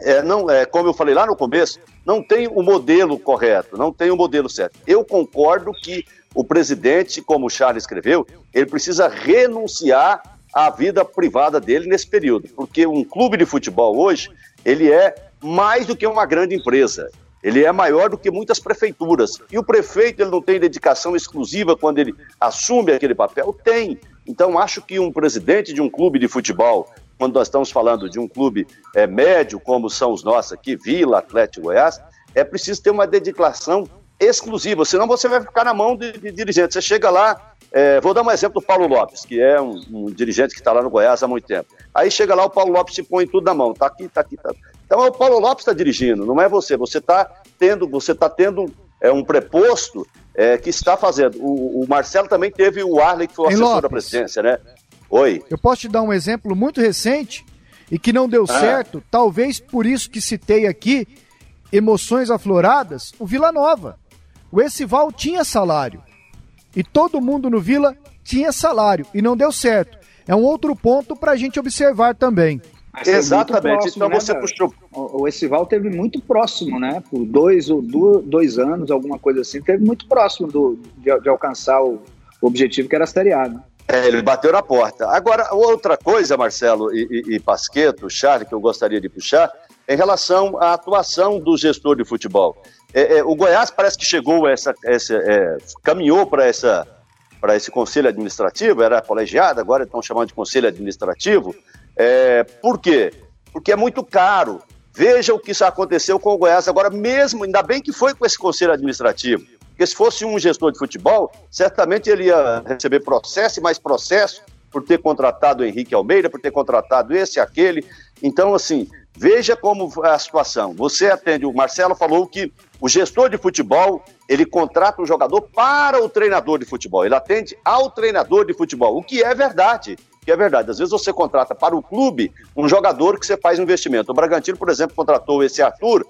é, não, é, como eu falei lá no começo, não tem o um modelo correto, não tem o um modelo certo. Eu concordo que o presidente, como o Charles escreveu, ele precisa renunciar à vida privada dele nesse período, porque um clube de futebol hoje, ele é mais do que uma grande empresa. Ele é maior do que muitas prefeituras. E o prefeito ele não tem dedicação exclusiva quando ele assume aquele papel? Tem. Então, acho que um presidente de um clube de futebol, quando nós estamos falando de um clube é, médio, como são os nossos aqui, Vila, Atlético Goiás, é preciso ter uma dedicação exclusiva, senão você vai ficar na mão de, de dirigente. Você chega lá, é, vou dar um exemplo do Paulo Lopes, que é um, um dirigente que está lá no Goiás há muito tempo. Aí chega lá, o Paulo Lopes se põe tudo na mão, tá aqui, tá aqui, tá. Então é o Paulo Lopes está dirigindo, não é você. Você está tendo, você tá tendo é, um preposto é, que está fazendo. O, o, Marcelo também teve o Arley, que foi o assessor Lopes, da presidência, né? Oi. Eu posso te dar um exemplo muito recente e que não deu ah. certo, talvez por isso que citei aqui, emoções afloradas, o Vila Nova. O Essival tinha salário. E todo mundo no Vila tinha salário e não deu certo. É um outro ponto para a gente observar também. Exatamente. Próximo, então né, você puxou. O, o Essival teve muito próximo, né? Por dois ou dois anos, alguma coisa assim, teve muito próximo do, de, de alcançar o, o, objetivo que era a Série A, né? É, ele bateu na porta. Agora, outra coisa, Marcelo e, e, e Pasqueto, Charlie, que eu gostaria de puxar, em relação à atuação do gestor de futebol. É, é, o Goiás parece que chegou essa, essa é, caminhou para essa para esse conselho administrativo, era colegiado, agora estão chamando de conselho administrativo. É, por quê? Porque é muito caro. Veja o que isso aconteceu com o Goiás agora mesmo, ainda bem que foi com esse conselho administrativo. Porque se fosse um gestor de futebol, certamente ele ia receber processo e mais processo por ter contratado o Henrique Almeida, por ter contratado esse, aquele. Então, assim, veja como é a situação. Você atende, o Marcelo falou que o gestor de futebol, ele contrata um jogador para o treinador de futebol. Ele atende ao treinador de futebol, o que é verdade que é verdade. Às vezes você contrata para o clube um jogador que você faz um investimento. O Bragantino, por exemplo, contratou esse Arthur,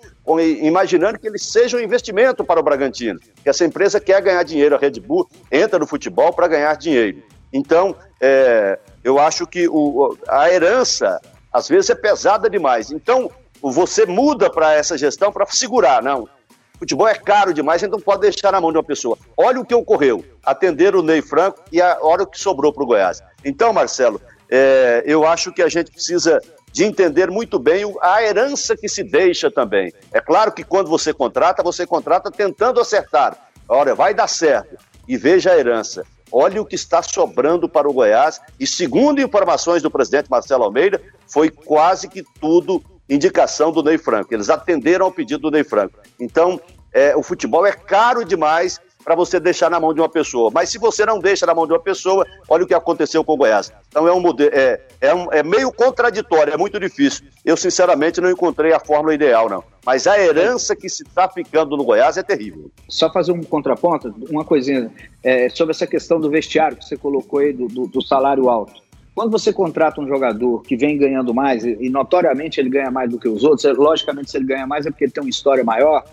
imaginando que ele seja um investimento para o Bragantino, que essa empresa quer ganhar dinheiro, a Red Bull entra no futebol para ganhar dinheiro. Então, é, eu acho que o, a herança, às vezes, é pesada demais. Então, você muda para essa gestão para segurar, não. Futebol é caro demais, não pode deixar na mão de uma pessoa. Olha o que ocorreu. Atender o Ney Franco e a hora que sobrou para o Goiás. Então, Marcelo, é, eu acho que a gente precisa de entender muito bem a herança que se deixa também. É claro que quando você contrata, você contrata tentando acertar. Olha, vai dar certo. E veja a herança. Olha o que está sobrando para o Goiás. E segundo informações do presidente Marcelo Almeida, foi quase que tudo indicação do Ney Franco. Eles atenderam ao pedido do Ney Franco. Então, é, o futebol é caro demais para você deixar na mão de uma pessoa. Mas se você não deixa na mão de uma pessoa, olha o que aconteceu com o Goiás. Então é um modelo, é, é, um, é meio contraditório, é muito difícil. Eu, sinceramente, não encontrei a fórmula ideal, não. Mas a herança que se está ficando no Goiás é terrível. Só fazer um contraponto, uma coisinha é, sobre essa questão do vestiário que você colocou aí, do, do, do salário alto. Quando você contrata um jogador que vem ganhando mais, e notoriamente ele ganha mais do que os outros, é, logicamente se ele ganha mais é porque ele tem uma história maior,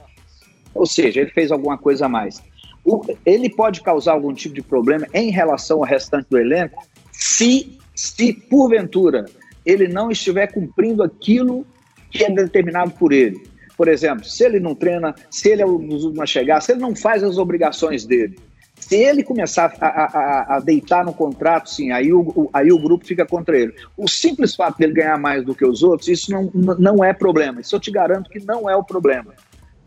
ou seja, ele fez alguma coisa a mais. O, ele pode causar algum tipo de problema em relação ao restante do elenco se, se porventura, ele não estiver cumprindo aquilo que é determinado por ele. Por exemplo, se ele não treina, se ele é um dos últimos a chegar, se ele não faz as obrigações dele, se ele começar a, a, a, deitar no contrato, sim, aí o, aí o grupo fica contra ele. O simples fato dele ganhar mais do que os outros, isso não, não é problema. Isso eu te garanto que não é o problema.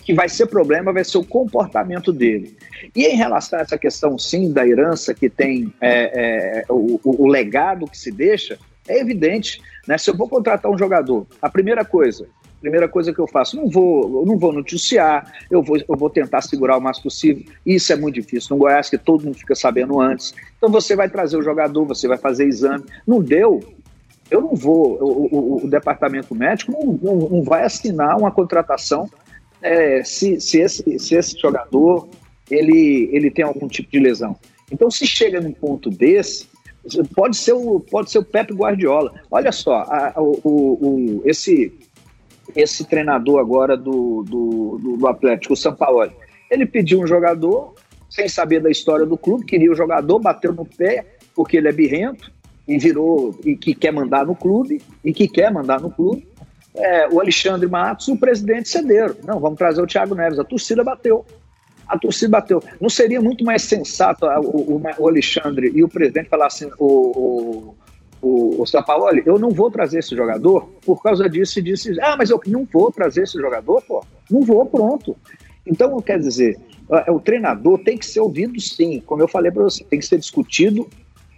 Que vai ser problema vai ser o comportamento dele. E em relação a essa questão, sim, da herança que tem é, é, o, o, legado que se deixa, é evidente. Né? Se eu vou contratar um jogador, a primeira coisa, primeira coisa que eu faço, não vou, não vou noticiar, eu vou, eu vou tentar segurar o mais possível. Isso é muito difícil. No Goiás, que todo mundo fica sabendo antes. Então você vai trazer o jogador, você vai fazer exame. Não deu, eu não vou, o, o, o departamento médico não, não, não, vai assinar uma contratação é, se, se, esse, se esse jogador ele, ele tem algum tipo de lesão. Então, se chega num ponto desse, pode ser o, pode ser o Pepe Guardiola. Olha só, a, o, o, esse, esse treinador agora do, do, do, Atlético, o Sampaoli. Ele pediu um jogador, sem saber da história do clube, queria o jogador, bateu no pé, porque ele é birrento, e virou, e que quer mandar no clube, e que quer mandar no clube. É, o Alexandre Matos o presidente cederam. Não, vamos trazer o Thiago Neves. A torcida bateu. A torcida bateu. Não seria muito mais sensato o, o, o Alexandre e o presidente falar assim, o, o o, o Sampaoli, eu não vou trazer esse jogador por causa disso e disse, ah, mas eu não vou trazer esse jogador, pô, não vou, pronto. Então, quer dizer, o treinador tem que ser ouvido sim, como eu falei para você, tem que ser discutido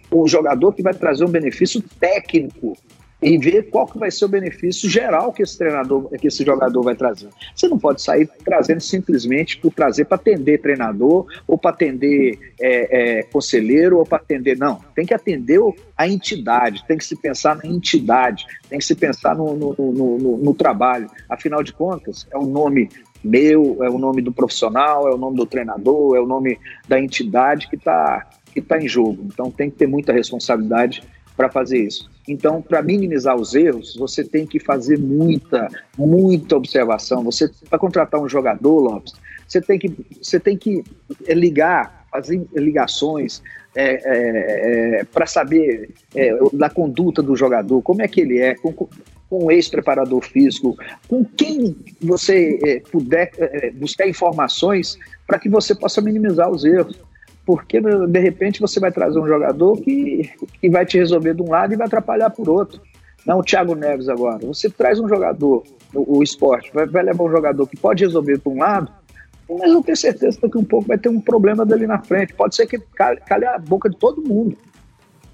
o jogador que vai trazer um benefício técnico e ver qual que vai ser o benefício geral que esse treinador, que esse jogador vai trazer. Você não pode sair trazendo simplesmente por trazer para atender treinador ou para atender é, é, conselheiro ou para atender. Não, tem que atender a entidade, tem que se pensar na entidade, tem que se pensar no, no, no, no, no trabalho. Afinal de contas, é o nome meu, é o nome do profissional, é o nome do treinador, é o nome da entidade que está que tá em jogo. Então tem que ter muita responsabilidade para fazer isso. Então, para minimizar os erros, você tem que fazer muita, muita observação. Você para contratar um jogador, Lopes, você tem que, você tem que ligar, fazer ligações, é, é, é para saber é, da conduta do jogador, como é que ele é, com, com ex-preparador físico, com quem você é, puder é, buscar informações para que você possa minimizar os erros. Porque, de repente, você vai trazer um jogador que, que vai te resolver de um lado e vai atrapalhar por outro. Não o Thiago Neves agora. Você traz um jogador, o, o esporte, vai, vai levar um jogador que pode resolver por um lado, mas eu tenho certeza que um pouco vai ter um problema dali na frente. Pode ser que calhe a boca de todo mundo.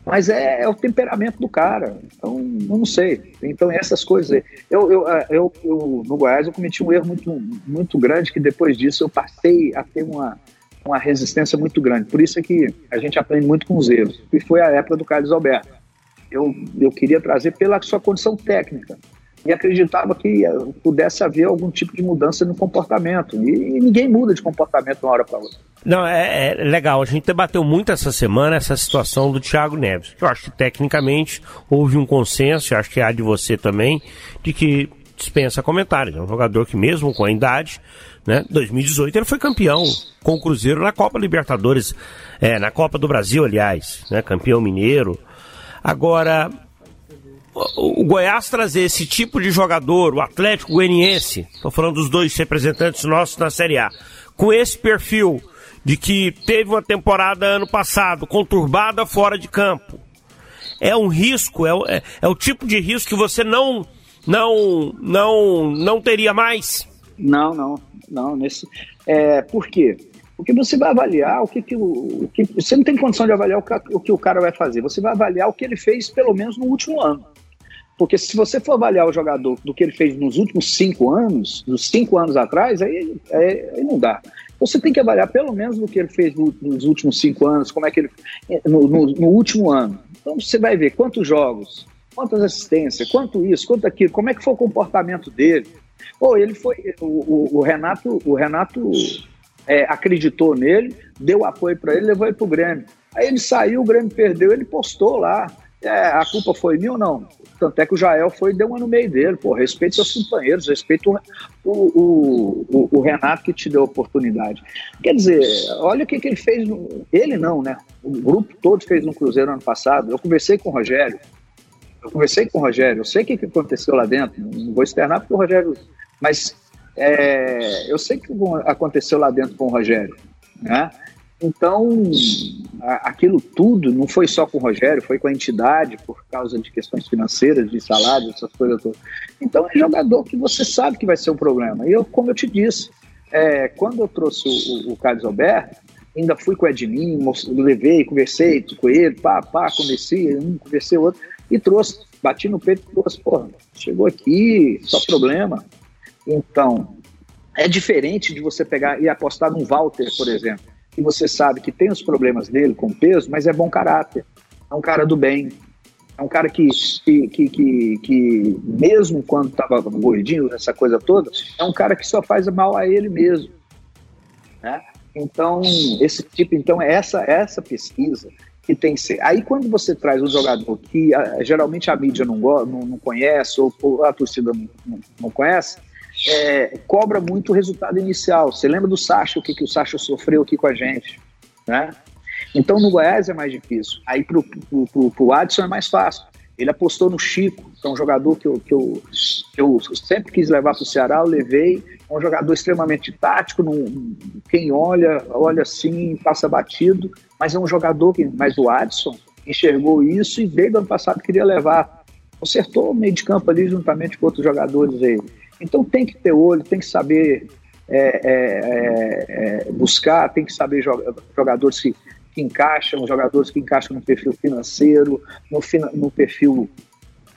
Mas é, é, o temperamento do cara. Então, não sei. Então, essas coisas. Eu, eu, eu, eu, no Goiás, eu cometi um erro muito, muito grande, que depois disso eu passei a ter uma, uma resistência muito grande. Por isso é que a gente aprende muito com os erros. E foi a época do Carlos Alberto. Eu, eu queria trazer pela sua condição técnica e acreditava que pudesse haver algum tipo de mudança no comportamento. E, ninguém muda de comportamento de uma hora para outra. Não, é, é, legal. A gente debateu muito essa semana essa situação do Thiago Neves. Eu acho que tecnicamente houve um consenso, acho que há de você também, de que dispensa comentários. É um jogador que, mesmo com a idade, né, 2018 ele foi campeão com o Cruzeiro na Copa Libertadores, é, na Copa do Brasil, aliás, né, campeão mineiro. Agora, o Goiás trazer esse tipo de jogador, o Atlético Goianiense, estou falando dos dois representantes nossos na Série A, com esse perfil de que teve uma temporada ano passado conturbada fora de campo, é um risco, é, é, é o tipo de risco que você não não não não teria mais? Não, não, não. Nesse, é, por quê? Porque você vai avaliar o que, que, o, o que você não tem condição de avaliar o que, o que o cara vai fazer. Você vai avaliar o que ele fez pelo menos no último ano. Porque se você for avaliar o jogador do que ele fez nos últimos cinco anos, dos cinco anos atrás, aí, aí, aí não dá. Você tem que avaliar pelo menos do que ele fez nos últimos cinco anos, como é que ele. no, no, no último ano. Então você vai ver quantos jogos, quantas assistências, quanto isso, quanto aquilo, como é que foi o comportamento dele. Ou ele foi. O, o, o Renato, o Renato é, acreditou nele, deu apoio para ele, levou ele para o Grêmio. Aí ele saiu, o Grêmio perdeu, ele postou lá. É, a culpa foi minha ou não? Tanto é que o Jael foi e deu uma no meio dele, pô. Respeite seus companheiros, respeite o, o, o, o, Renato que te deu a oportunidade. Quer dizer, olha o que, que ele fez. No, ele não, né? O grupo todo fez no Cruzeiro ano passado. Eu conversei com o Rogério. Eu conversei com o Rogério. Eu sei o que, que aconteceu lá dentro. Não vou externar porque o Rogério. Mas é, eu sei o que aconteceu lá dentro com o Rogério. Né? Então, aquilo tudo não foi só com o Rogério, foi com a entidade, por causa de questões financeiras, de salário, essas coisas todas. Então, é jogador que você sabe que vai ser um problema. E eu, como eu te disse, é, quando eu trouxe o, o, Carlos Alberto, ainda fui com o Edninho, levei, conversei com ele, pá, pá, conversei um, conversei outro, e trouxe, bati no peito e trouxe, porra, chegou aqui, só problema. Então, é diferente de você pegar e apostar num Walter, por exemplo que você sabe que tem os problemas dele com peso, mas é bom caráter, é um cara do bem, é um cara que, que, que, que, que mesmo quando estava gordinho, essa coisa toda, é um cara que só faz mal a ele mesmo. Né? Então, esse tipo, então, é essa, essa pesquisa que tem que ser. Aí, quando você traz um jogador que a, geralmente a mídia não, não, não conhece, ou, a torcida não, não, não conhece, é, cobra muito o resultado inicial. Você lembra do Sacha, o que, que o Sacha sofreu aqui com a gente, né? Então no Goiás é mais difícil. Aí pro, pro, pro, pro Adson é mais fácil. Ele apostou no Chico, que é um jogador que eu, que eu, que eu sempre quis levar para o Ceará, eu levei. É um jogador extremamente tático, não, quem olha, olha assim, passa batido, mas é um jogador que. Mas o Adson enxergou isso e veio do ano passado queria levar. Consertou o meio de campo ali juntamente com outros jogadores aí. Então tem que ter olho, tem que saber é, é, é, buscar, tem que saber jogadores que, que encaixam, jogadores que encaixam no perfil financeiro, no, no perfil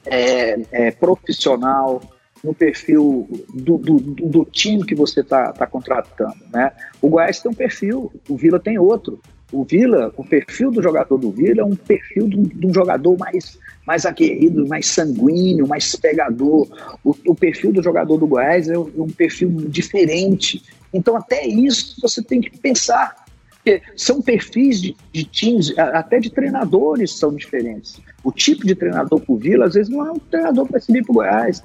é, é, profissional, no perfil do, do, do, time que você está tá contratando. Né? O Goiás tem um perfil, o Vila tem outro. O Vila, o perfil do jogador do Vila é um perfil de um, um jogador mais, mais aguerrido, mais sanguíneo, mais pegador. O, o, perfil do jogador do Goiás é um perfil diferente. Então, até isso você tem que pensar. Porque são perfis de, de times, até de treinadores são diferentes. O tipo de treinador para o Vila, às vezes, não é um treinador para se vir para o Goiás.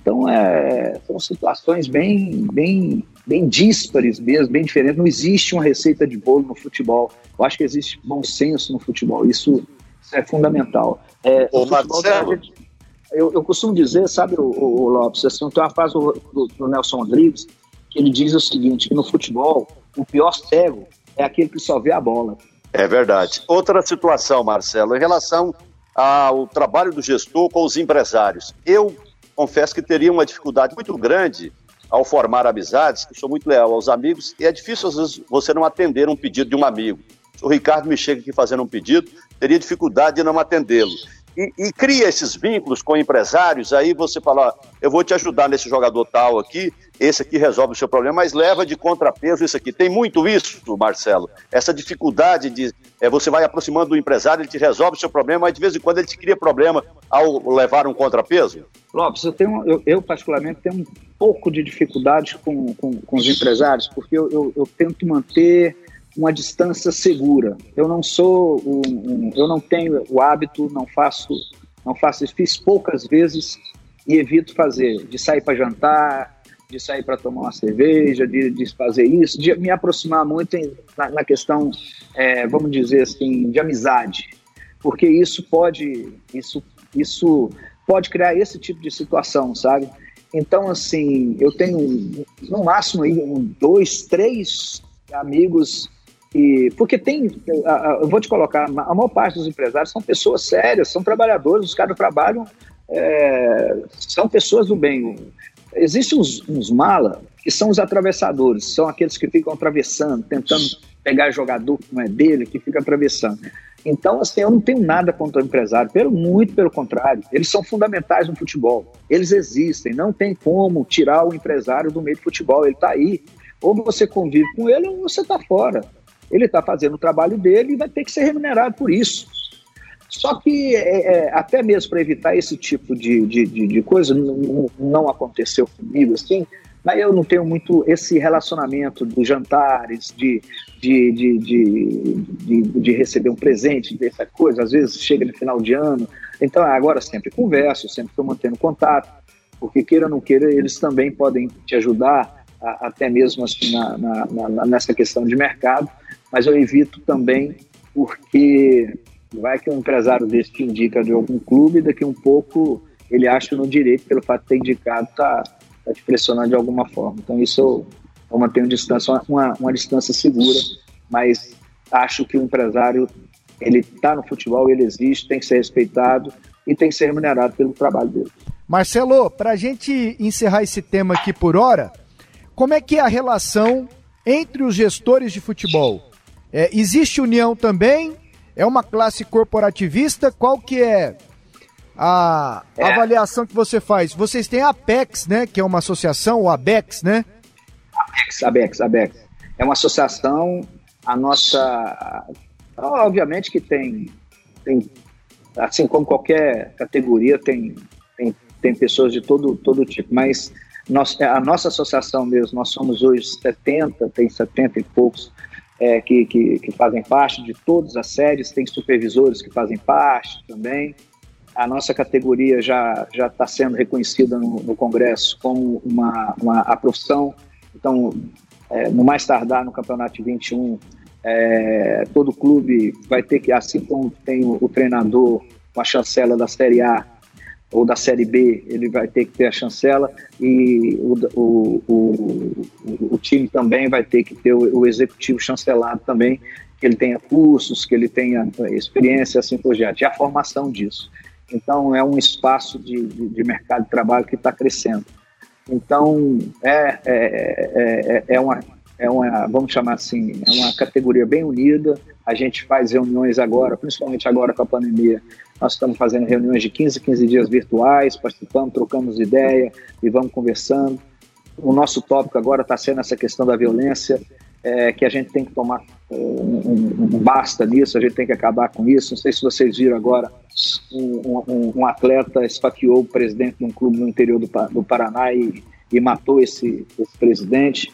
Então, é, são situações bem, bem, bem díspares mesmo, bem diferentes. Não existe uma receita de bolo no futebol. Eu acho que existe bom senso no futebol. Isso, isso é fundamental. É, Ô, Marcelo... eu, eu, costumo dizer, sabe, o, o, o Lopes, assim, tem uma frase do, do, do Nelson Rodrigues, que ele diz o seguinte, que no futebol, o pior cego é aquele que só vê a bola. É verdade. Outra situação, Marcelo, em relação ao trabalho do gestor com os empresários. Eu confesso que teria uma dificuldade muito grande ao formar amizades, que sou muito leal aos amigos, e é difícil, às vezes, você não atender um pedido de um amigo. Se o Ricardo me chega aqui fazendo um pedido, teria dificuldade de não atendê-lo. E, e, cria esses vínculos com empresários, aí você fala, eu vou te ajudar nesse jogador tal aqui, esse aqui resolve o seu problema, mas leva de contrapeso isso aqui. Tem muito isso, Marcelo, essa dificuldade de é, você vai aproximando do empresário, ele te resolve o seu problema, mas de vez em quando ele te cria problema ao levar um contrapeso? Lopes, eu, tenho, eu, eu particularmente tenho um pouco de dificuldade com, com, com os empresários, porque eu, eu, eu tento manter uma distância segura. Eu não sou um, um, eu não tenho o hábito, não faço, não faço, fiz poucas vezes e evito fazer, de sair para jantar, de sair para tomar uma cerveja, de, de, fazer isso, de me aproximar muito em, na, na, questão, é, vamos dizer assim, de amizade, porque isso pode, isso, isso pode criar esse tipo de situação, sabe? Então, assim, eu tenho no máximo aí um, dois, três amigos e, porque tem, eu vou te colocar, a maior parte dos empresários são pessoas sérias, são trabalhadores, os caras trabalham, é, são pessoas do bem. Existem uns, uns mala que são os atravessadores, são aqueles que ficam atravessando, tentando pegar jogador que não é dele, que fica atravessando. Então, assim, eu não tenho nada contra o empresário, pelo, muito pelo contrário, eles são fundamentais no futebol. Eles existem, não tem como tirar o empresário do meio do futebol, ele está aí. Ou você convive com ele ou você está fora. Ele está fazendo o trabalho dele e vai ter que ser remunerado por isso. Só que, é, é, até mesmo para evitar esse tipo de, de, de, de coisa, não, não, aconteceu comigo assim, mas eu não tenho muito esse relacionamento dos jantares, de, de, de, de, de, receber um presente, dessa coisa. Às vezes chega no final de ano. Então, agora sempre converso, sempre estou mantendo contato, porque queira ou não queira, eles também podem te ajudar, a, até mesmo assim, na, na, na, nessa questão de mercado mas eu evito também porque vai que um empresário desse te indica de algum clube, daqui um pouco ele acha no direito, pelo fato de ter indicado, tá, tá te pressionando de alguma forma. Então isso eu, eu mantenho distância, uma, uma distância segura, mas acho que o empresário ele está no futebol, ele existe, tem que ser respeitado e tem que ser remunerado pelo trabalho dele. Marcelo, para a gente encerrar esse tema aqui por hora, como é que é a relação entre os gestores de futebol? É, existe união também? É uma classe corporativista? Qual que é a é. avaliação que você faz? Vocês têm a Apex, né? Que é uma associação, o ABEX, né? Abex, Abex, Abex. É uma associação, a nossa... Obviamente que tem, tem assim como qualquer categoria, tem, tem, tem pessoas de todo, todo tipo, mas nós, a nossa associação mesmo, nós somos hoje 70, tem 70 e poucos é, que, que, que, fazem parte de todas as séries, tem supervisores que fazem parte também. A nossa categoria já já está sendo reconhecida no, no, Congresso como uma, uma a profissão. Então, é, no mais tardar no campeonato de 21, é, todo clube vai ter que, assim como tem o, o treinador com a chancela da Série A, ou da Série B, ele vai ter que ter a chancela e o, o, o, o time também vai ter que ter o, o, executivo chancelado também, que ele tenha cursos, que ele tenha experiência, assim por diante, e a formação disso. Então, é um espaço de, de, de mercado de trabalho que está crescendo. Então, é, é, é, é, uma, é uma, vamos chamar assim, é uma categoria bem unida. A gente faz reuniões agora, principalmente agora com a pandemia, nós estamos fazendo reuniões de 15, 15 dias virtuais, participamos, trocamos ideia e vamos conversando. O nosso tópico agora está sendo essa questão da violência, é, que a gente tem que tomar um, um, um, basta nisso, a gente tem que acabar com isso. Não sei se vocês viram agora, um, um atleta esfaqueou o presidente de um clube no interior do, do Paraná e, e matou esse, esse presidente.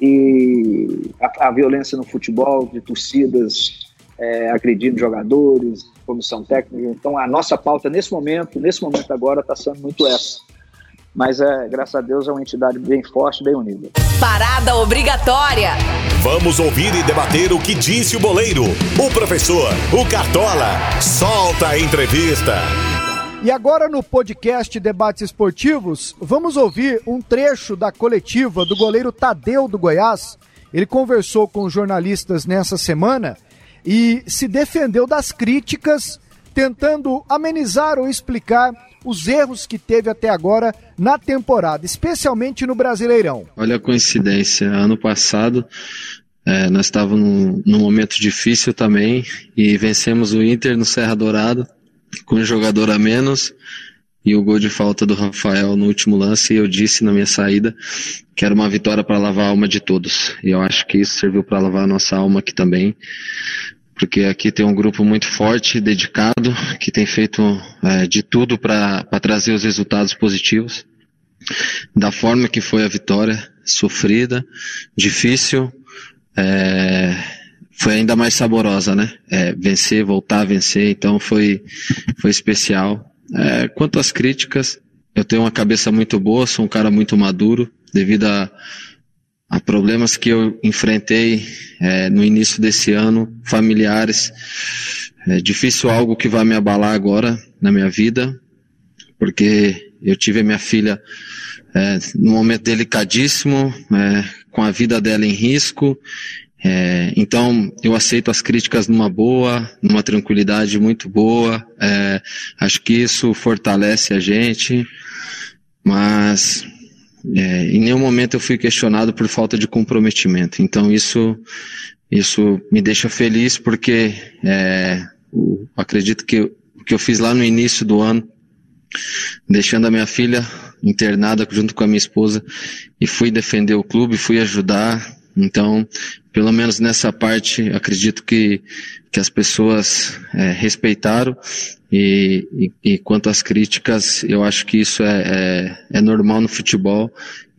E a, a violência no futebol, de torcidas é, agredindo jogadores, comissão técnica. Então, a nossa pauta nesse momento, nesse momento agora, está sendo muito essa. mas é, graças a Deus é uma entidade bem forte, bem unida. Parada obrigatória. Vamos ouvir e debater o que disse o boleiro, o professor, o Cartola. Solta a entrevista. E agora no podcast Debates Esportivos, vamos ouvir um trecho da coletiva do goleiro Tadeu do Goiás. Ele conversou com jornalistas nessa semana e se defendeu das críticas, tentando amenizar ou explicar os erros que teve até agora na temporada, especialmente no Brasileirão. Olha a coincidência, ano passado é, nós estávamos num, num momento difícil também e vencemos o Inter no Serra Dourada com um jogador a menos e o gol de falta do Rafael no último lance, e eu disse na minha saída que era uma vitória para lavar a alma de todos. E eu acho que isso serviu para lavar a nossa alma aqui também, porque aqui tem um grupo muito forte, dedicado, que tem feito é, de tudo para trazer os resultados positivos. Da forma que foi a vitória, sofrida, difícil, é, foi ainda mais saborosa, né? É, vencer, voltar a vencer, então foi, foi especial. É, quanto às críticas, eu tenho uma cabeça muito boa, sou um cara muito maduro, devido a, a problemas que eu enfrentei é, no início desse ano, familiares. É difícil algo que vai me abalar agora na minha vida, porque eu tive a minha filha é, num momento delicadíssimo, é, com a vida dela em risco, é, então, eu aceito as críticas numa boa, numa tranquilidade muito boa. É, acho que isso fortalece a gente, mas é, em nenhum momento eu fui questionado por falta de comprometimento. Então, isso, isso me deixa feliz porque é, o, acredito que o que eu fiz lá no início do ano, deixando a minha filha internada junto com a minha esposa e fui defender o clube, fui ajudar, então, pelo menos nessa parte, acredito que, que as pessoas é, respeitaram e, e, e, quanto às críticas, eu acho que isso é, é, é normal no futebol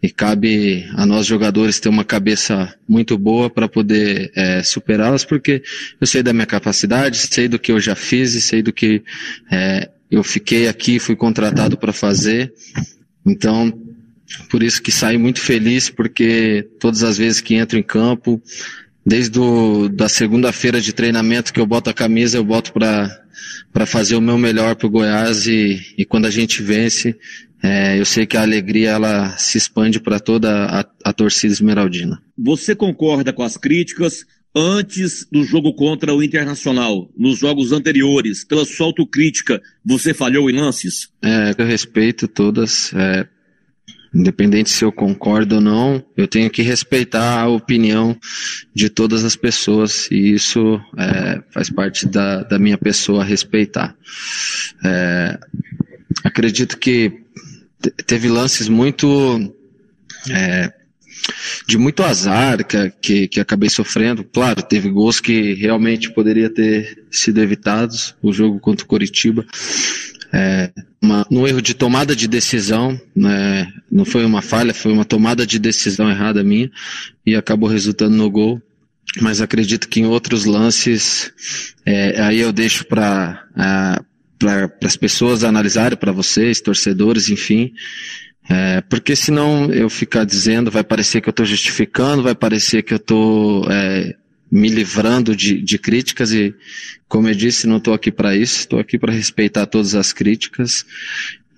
e cabe a nós jogadores ter uma cabeça muito boa para poder é, superá-las, porque eu sei da minha capacidade, sei do que eu já fiz e sei do que é, eu fiquei aqui, fui contratado para fazer. Então, por isso que saio muito feliz, porque todas as vezes que entro em campo, desde o, da segunda-feira de treinamento que eu boto a camisa, eu boto para fazer o meu melhor para o Goiás e, e quando a gente vence, é, eu sei que a alegria ela se expande para toda a, a torcida esmeraldina. Você concorda com as críticas antes do jogo contra o Internacional, nos jogos anteriores, pela sua autocrítica, você falhou em lances? É, eu respeito todas. É, Independente se eu concordo ou não, eu tenho que respeitar a opinião de todas as pessoas e isso é, faz parte da, da minha pessoa respeitar. É, acredito que teve lances muito é, de muito azar que, que, que, acabei sofrendo. Claro, teve gols que realmente poderia ter sido evitados. O jogo contra o Coritiba é, uma, no erro de tomada de decisão, né, não foi uma falha, foi uma tomada de decisão errada minha e acabou resultando no gol. Mas acredito que em outros lances, é, aí eu deixo para para as pessoas analisarem, para vocês, torcedores, enfim. É, porque senão eu ficar dizendo, vai parecer que eu estou justificando, vai parecer que eu estou é, me livrando de, de críticas e, como eu disse, não estou aqui para isso, estou aqui para respeitar todas as críticas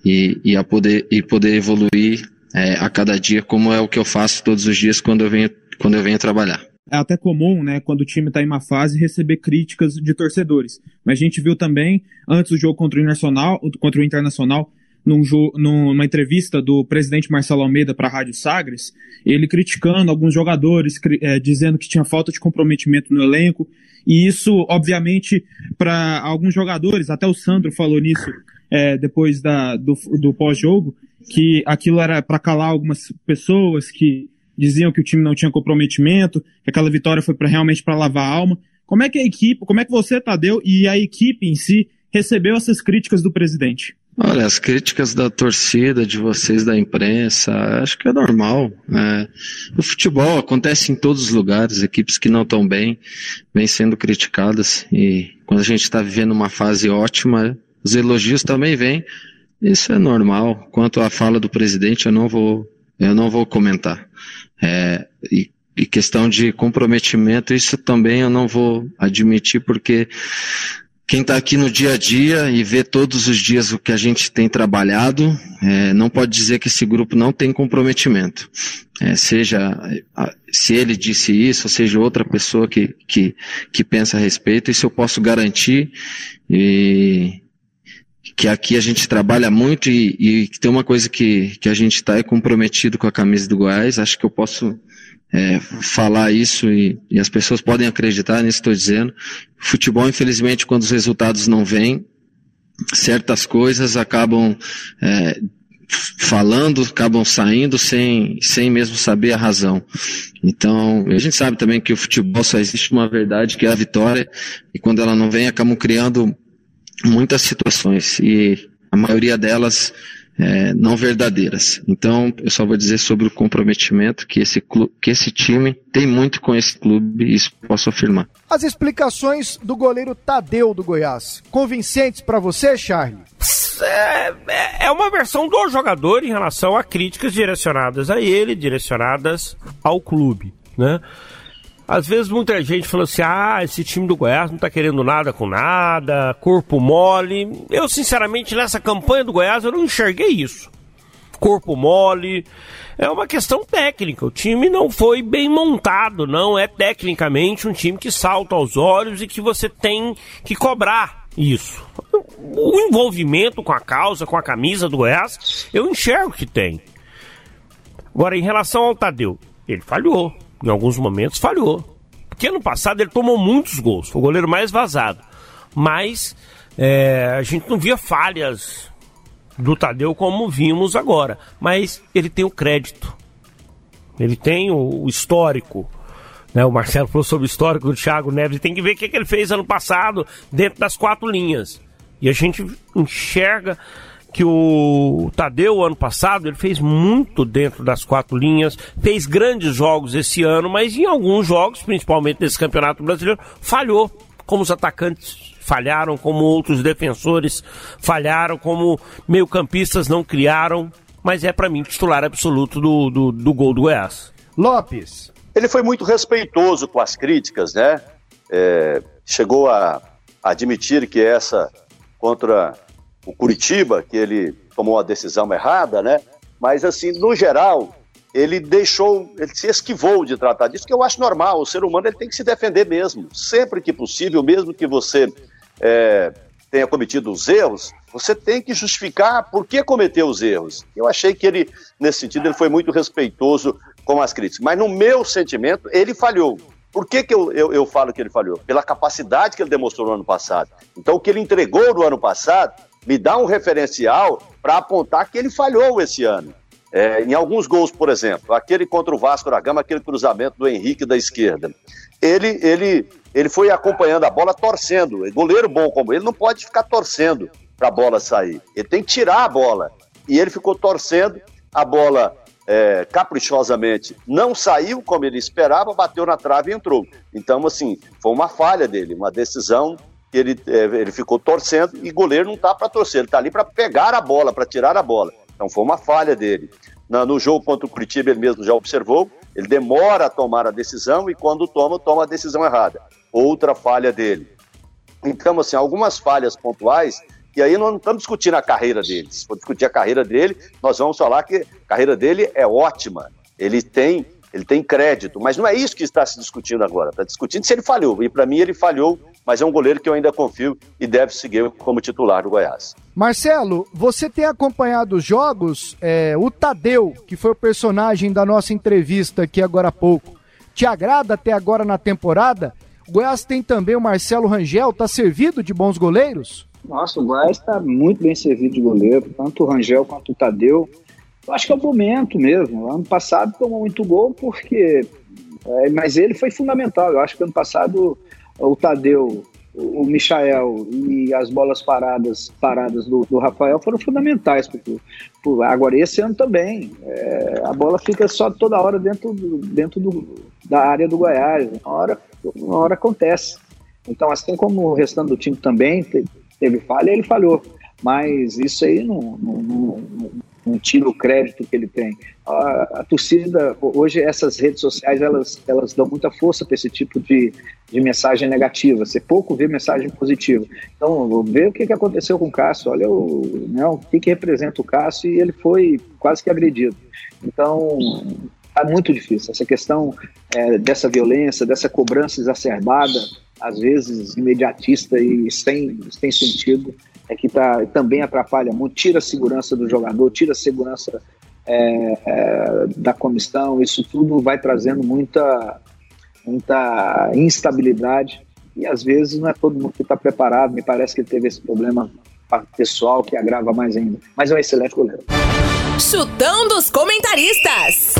e, e, a poder, e poder evoluir é, a cada dia, como é o que eu faço todos os dias quando eu venho, quando eu venho trabalhar. É até comum, né, quando o time está em uma fase, receber críticas de torcedores. Mas a gente viu também, antes do jogo contra o Internacional, contra o Internacional num, numa entrevista do presidente Marcelo Almeida para a Rádio Sagres, ele criticando alguns jogadores, é, dizendo que tinha falta de comprometimento no elenco, e isso, obviamente, para alguns jogadores, até o Sandro falou nisso é, depois da, do, do pós-jogo, que aquilo era para calar algumas pessoas que diziam que o time não tinha comprometimento, que aquela vitória foi pra, realmente para lavar a alma. Como é que a equipe, como é que você, Tadeu, e a equipe em si recebeu essas críticas do presidente? Olha, as críticas da torcida, de vocês da imprensa, acho que é normal. Né? O futebol acontece em todos os lugares, equipes que não estão bem, vêm sendo criticadas, e quando a gente está vivendo uma fase ótima, os elogios também vêm, Isso é normal. Quanto à fala do presidente, eu não vou, eu não vou comentar. É, e, e questão de comprometimento, isso também eu não vou admitir, porque quem está aqui no dia a dia e vê todos os dias o que a gente tem trabalhado, é, não pode dizer que esse grupo não tem comprometimento. É, seja se ele disse isso, ou seja outra pessoa que, que, que pensa a respeito, isso eu posso garantir. E que aqui a gente trabalha muito e, e tem uma coisa que, que a gente está é comprometido com a camisa do Goiás. Acho que eu posso é, falar isso e, e, as pessoas podem acreditar nisso que estou dizendo. Futebol, infelizmente, quando os resultados não vêm, certas coisas acabam é, falando, acabam saindo sem, sem mesmo saber a razão. Então, a gente sabe também que o futebol só existe uma verdade, que é a vitória, e quando ela não vem, acabam criando muitas situações, e a maioria delas é, não verdadeiras. Então, eu só vou dizer sobre o comprometimento que esse, clube, que esse time tem muito com esse clube, isso posso afirmar. As explicações do goleiro Tadeu do Goiás, convincentes para você, Charlie? É, é, é uma versão do jogador em relação a críticas direcionadas a ele, direcionadas ao clube, né? Às vezes muita gente falou assim: ah, esse time do Goiás não tá querendo nada com nada, corpo mole. Eu, sinceramente, nessa campanha do Goiás, eu não enxerguei isso. Corpo mole. É uma questão técnica. O time não foi bem montado, não é tecnicamente um time que salta aos olhos e que você tem que cobrar isso. O envolvimento com a causa, com a camisa do Goiás, eu enxergo que tem. Agora, em relação ao Tadeu, ele falhou em alguns momentos, falhou. Porque ano passado ele tomou muitos gols, foi o goleiro mais vazado. Mas é, a gente não via falhas do Tadeu como vimos agora. Mas ele tem o crédito, ele tem o, histórico. Né? O Marcelo falou sobre o histórico do Thiago Neves. Tem que ver o que, que ele fez ano passado dentro das quatro linhas. E a gente enxerga que o Tadeu, ano passado, ele fez muito dentro das quatro linhas, fez grandes jogos esse ano, mas em alguns jogos, principalmente nesse Campeonato Brasileiro, falhou, como os atacantes falharam, como outros defensores falharam, como meio-campistas não criaram, mas é para mim titular absoluto do, do, do gol do Goiás. Lopes. Ele foi muito respeitoso com as críticas, né? É, chegou a admitir que essa contra o Curitiba, que ele tomou a decisão errada, né? Mas, assim, no geral, ele deixou, ele se esquivou de tratar disso, que eu acho normal. O ser humano ele tem que se defender mesmo. Sempre que possível, mesmo que você é, tenha cometido os erros, você tem que justificar por que cometeu os erros. Eu achei que ele, nesse sentido, ele foi muito respeitoso com as críticas. Mas no meu sentimento, ele falhou. Por que, que eu, eu, eu falo que ele falhou? Pela capacidade que ele demonstrou no ano passado. Então, o que ele entregou no ano passado me dá um referencial para apontar que ele falhou esse ano. É, em alguns gols, por exemplo, aquele contra o Vasco da Gama, aquele cruzamento do Henrique da esquerda. Ele, ele, ele foi acompanhando a bola torcendo. Goleiro bom como ele não pode ficar torcendo para a bola sair. Ele tem que tirar a bola. E ele ficou torcendo, a bola é, caprichosamente não saiu como ele esperava, bateu na trave e entrou. Então, assim, foi uma falha dele, uma decisão ele, é, ele ficou torcendo e goleiro não tá para torcer, ele tá ali para pegar a bola, para tirar a bola. Então foi uma falha dele. Na, no jogo contra o Curitiba, ele mesmo já observou, ele demora a tomar a decisão e quando toma, toma a decisão errada. Outra falha dele. Então, assim, algumas falhas pontuais, e aí nós não estamos discutindo a carreira dele. Se for discutir a carreira dele, nós vamos falar que a carreira dele é ótima. Ele tem ele tem crédito, mas não é isso que está se discutindo agora. Está discutindo se ele falhou. E para mim ele falhou, mas é um goleiro que eu ainda confio e deve seguir como titular do Goiás. Marcelo, você tem acompanhado os jogos? É, o Tadeu, que foi o personagem da nossa entrevista aqui agora há pouco, te agrada até agora na temporada? O Goiás tem também o Marcelo Rangel, está servido de bons goleiros? Nossa, o Goiás está muito bem servido de goleiro, tanto o Rangel quanto o Tadeu. Eu acho que é o momento mesmo. Ano passado tomou muito gol porque. É, mas ele foi fundamental. Eu acho que ano passado o Tadeu, o Michael e as bolas paradas paradas do, do Rafael foram fundamentais. Porque, por, agora, esse ano também. É, a bola fica só toda hora dentro, do, dentro do, da área do Goiás. Uma hora, uma hora acontece. Então, assim como o restante do time também teve falha, ele falhou. mas isso aí não, não, não, não tira o crédito que ele tem. A, a, torcida, hoje essas redes sociais, elas, elas dão muita força para esse tipo de, de mensagem negativa, você pouco vê mensagem positiva. Então, ver o que, que aconteceu com o Cássio, olha o, né, o que, que representa o Cássio e ele foi quase que agredido. Então, é muito difícil. Essa questão é, dessa violência, dessa cobrança exacerbada, às vezes imediatista e sem, sem sentido, é que tá, também atrapalha muito, tira a segurança do jogador, tira a segurança é, é, da comissão, isso tudo vai trazendo muita, muita instabilidade e às vezes não é todo mundo que está preparado, me parece que ele teve esse problema pessoal que agrava mais ainda, mas é um excelente goleiro. Chutão dos comentaristas.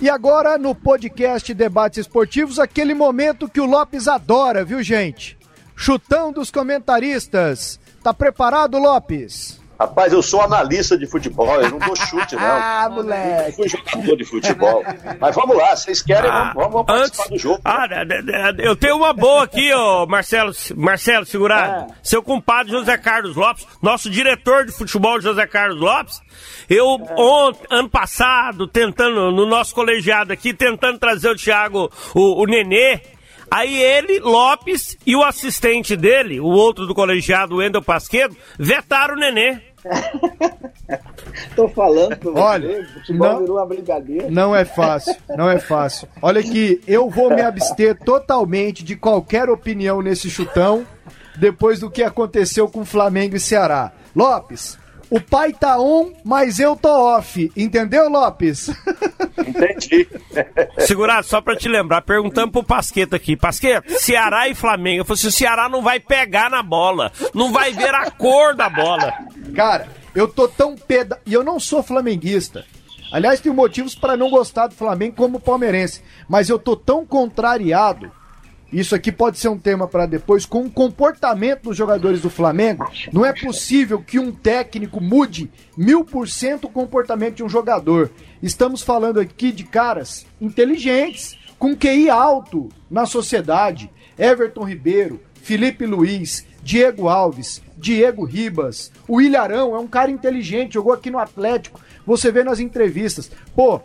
E agora no podcast Debates Esportivos, aquele momento que o Lopes adora, viu gente? Chutão dos comentaristas. Tá preparado, Lopes? Rapaz, eu sou analista de futebol, eu não dou chute, não. ah, moleque. Eu fui jogador de futebol. Mas vamos lá, vocês querem, ah, vamos, vamos participar antes, do jogo. Ah, eu tenho uma boa aqui, ó, Marcelo, Marcelo Segurado. É. Seu compadre José Carlos Lopes, nosso diretor de futebol José Carlos Lopes. Eu, é. ontem, ano passado, tentando, no nosso colegiado aqui, tentando trazer o Thiago, o, o Nenê, Aí ele, Lopes e o assistente dele, o outro do colegiado, Wendel Pasquedo, vetaram o Nenê. Tô falando pra você, Olha, não, virou uma brincadeira. Não é fácil, não é fácil. Olha aqui, eu vou me abster totalmente de qualquer opinião nesse chutão depois do que aconteceu com Flamengo e Ceará. Lopes, o pai tá on, mas eu tô off. Entendeu, Lopes? Entendi. Segurado, só pra te lembrar, perguntando pro Pasqueta aqui. Pasqueta, Ceará e Flamengo. Eu falei assim, o Ceará não vai pegar na bola. Não vai ver a cor da bola. Cara, eu tô tão peda... E eu não sou flamenguista. Aliás, tenho motivos para não gostar do Flamengo como palmeirense. Mas eu tô tão contrariado isso aqui pode ser um tema para depois, com o comportamento dos jogadores do Flamengo. Não é possível que um técnico mude mil por cento o comportamento de um jogador. Estamos falando aqui de caras inteligentes, com QI alto na sociedade. Everton Ribeiro, Felipe Luiz, Diego Alves, Diego Ribas, o Ilharão é um cara inteligente, jogou aqui no Atlético. Você vê nas entrevistas. Pô,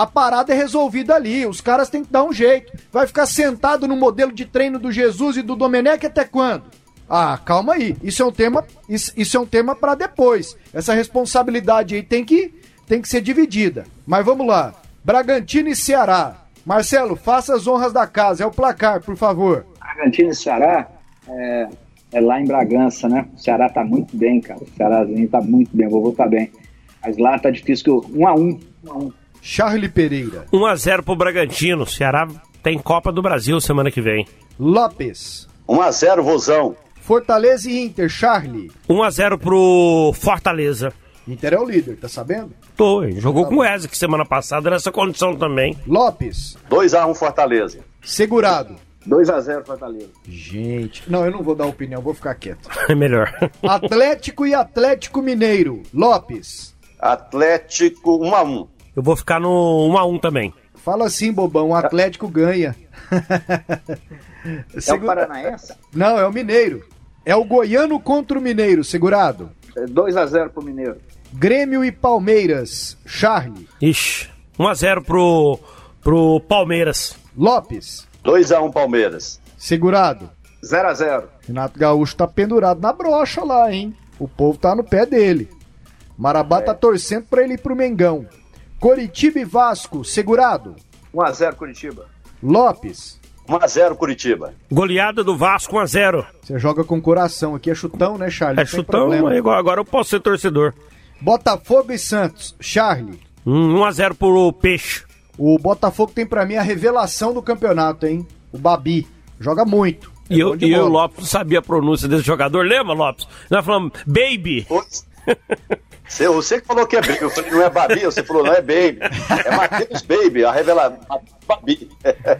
a parada é resolvida ali. Os caras têm que dar um jeito. Vai ficar sentado no modelo de treino do Jesus e do Domenech até quando? Ah, calma aí. Isso é um tema, isso, isso é um tema para depois. Essa responsabilidade aí tem que, tem que ser dividida. Mas vamos lá. Bragantino e Ceará. Marcelo, faça as honras da casa. É o placar, por favor. Bragantino e Ceará é, é lá em Bragança, né? O Ceará tá muito bem, cara. O Cearázinho tá muito bem. O vovô tá bem. Mas lá tá difícil. Um a um. Um a um. Charlie Pereira. 1x0 pro Bragantino. Ceará tem Copa do Brasil semana que vem. Lopes. 1x0, Vozão. Fortaleza e Inter, Charlie. 1x0 pro Fortaleza. Inter é o líder, tá sabendo? Tô, jogou tá com o Wesley semana passada nessa condição também. Lopes. 2x1 Fortaleza. Segurado. 2x0 Fortaleza. Gente, não, eu não vou dar opinião, vou ficar quieto. É melhor. Atlético e Atlético Mineiro. Lopes. Atlético 1x1. Eu vou ficar no 1x1 também. Fala assim, bobão, o Atlético ganha. É o Paranaense? Não, é o Mineiro. É o Goiano contra o Mineiro, segurado. 2x0 pro Mineiro. Grêmio e Palmeiras, Charlie. Ixi, 1x0 pro, pro Palmeiras. Lopes. 2x1 Palmeiras. Segurado. 0x0. Renato Gaúcho tá pendurado na brocha lá, hein? O povo tá no pé dele. Marabá é. tá torcendo pra ele ir pro Mengão. Coritiba e Vasco, segurado. 1x0 Curitiba. Lopes. 1x0 Curitiba. Goleada do Vasco 1x0. Você joga com coração. Aqui é chutão, né, Charlie? É chutão, agora eu posso ser torcedor. Botafogo e Santos, Charlie. 1x0 pro Peixe. O Botafogo tem para mim a revelação do campeonato, hein? O Babi. Joga muito. É e eu, e o Lopes sabia a pronúncia desse jogador. Lembra, Lopes? Nós falamos, baby. Você, você que falou que é baby, eu falei, não é Babi, você falou, não é baby. É Matheus Baby, a revelação. Babi.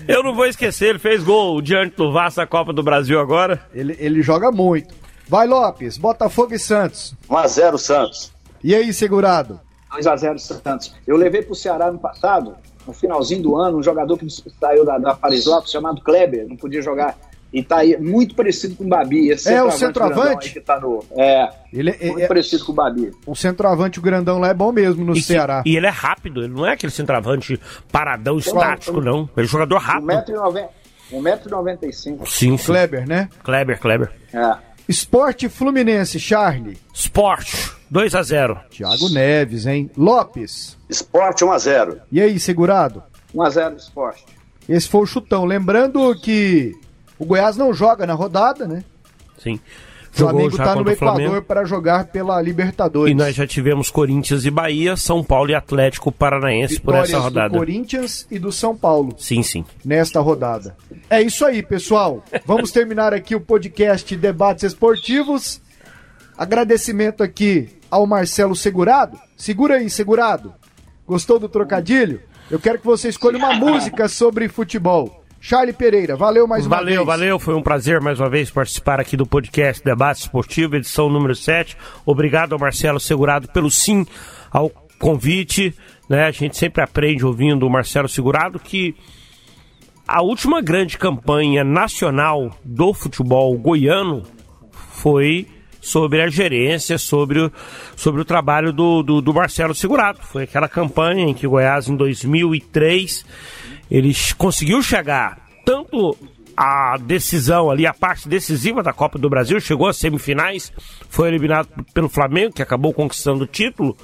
Eu não vou esquecer, ele fez gol diante do Vasco na Copa do Brasil agora. Ele, ele joga muito. Vai, Lopes, Botafogo e Santos. 1x0 Santos. E aí, segurado? 2x0 Santos. Eu levei pro Ceará no passado, no finalzinho do ano, um jogador que saiu da, da Paris Lopes, chamado Kleber, não podia jogar E tá aí muito parecido com o Babi. Esse é o centroavante? Que tá no, é, ele é, muito é, parecido com o Babi. O centroavante, o grandão lá é bom mesmo no e Ceará. Que, e ele é rápido, ele não é aquele centroavante paradão, estático, não. Ele é jogador rápido. 1,95m. Sim, sim. Kleber, né? Kleber, Kleber. É. Esporte Fluminense, Charlie. Esporte, 2 a 0 Thiago Neves, hein? Lopes. Esporte 1 a 0 E aí, segurado? 1 a 0 esporte. Esse foi o chutão. Lembrando que o Goiás não joga na rodada, né? Sim. O Flamengo está no Equador para jogar pela Libertadores. E nós já tivemos Corinthians e Bahia, São Paulo e Atlético Paranaense Vitórias por essa rodada. Do Corinthians e do São Paulo. Sim, sim. Nesta rodada. É isso aí, pessoal. Vamos terminar aqui o podcast Debates Esportivos. Agradecimento aqui ao Marcelo Segurado. Segura aí, Segurado. Gostou do trocadilho? Eu quero que você escolha uma música sobre futebol. Charlie Pereira, valeu mais uma valeu, vez. Valeu, valeu. Foi um prazer mais uma vez participar aqui do podcast Debate Esportivo, edição número 7. Obrigado ao Marcelo Segurado pelo sim ao convite. Né? A gente sempre aprende ouvindo o Marcelo Segurado que a última grande campanha nacional do futebol goiano foi sobre a gerência, sobre o, sobre o trabalho do, do, do Marcelo Segurado. Foi aquela campanha em que o Goiás, em 2003 ele conseguiu chegar tanto a decisão ali, a parte decisiva da Copa do Brasil, chegou às semifinais, foi eliminado pelo Flamengo, que acabou conquistando o título,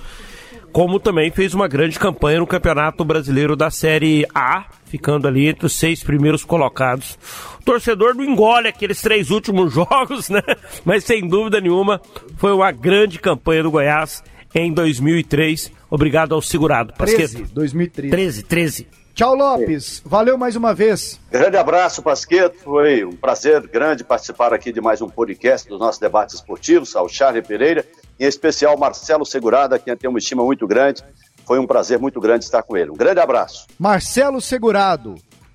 como também fez uma grande campanha no Campeonato Brasileiro da Série A, ficando ali entre os seis primeiros colocados. O torcedor não engole aqueles três últimos jogos, né? Mas sem dúvida nenhuma, foi uma grande campanha do Goiás em 2003. Obrigado ao segurado. 13, 2013. 13, 13. Tchau, Lopes. Valeu mais uma vez. Grande abraço, Pasqueto. Foi um prazer grande participar aqui de mais um podcast dos nossos debates esportivos. Ao Charlie Pereira, em especial Marcelo Segurada, quem tem uma estima muito grande. Foi um prazer muito grande estar com ele. Um grande abraço. Marcelo Segurado,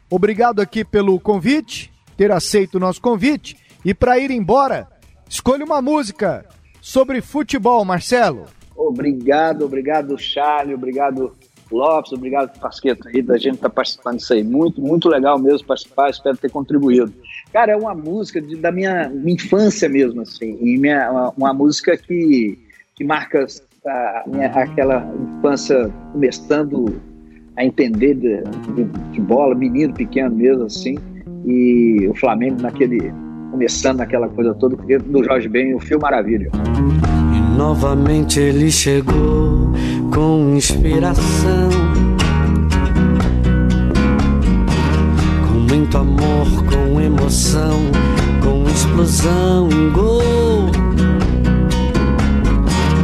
obrigado aqui pelo convite, ter aceito o nosso convite. E para ir embora, escolha uma música sobre futebol, Marcelo. Obrigado, obrigado, Charlie, obrigado, Lopes, obrigado, Pasqueta, aí, da gente estar tá participando disso aí. Muito, muito legal mesmo participar, espero ter contribuído. Cara, é uma música de, da minha, minha, infância mesmo, assim, e minha, uma, uma música que, que marca a minha, aquela infância começando a entender de, de, de, bola, menino pequeno mesmo, assim, e o Flamengo naquele, começando naquela coisa toda, do Jorge Ben, o Fio Maravilha. E novamente ele chegou com inspiração, com muito amor, com emoção, com explosão, um gol.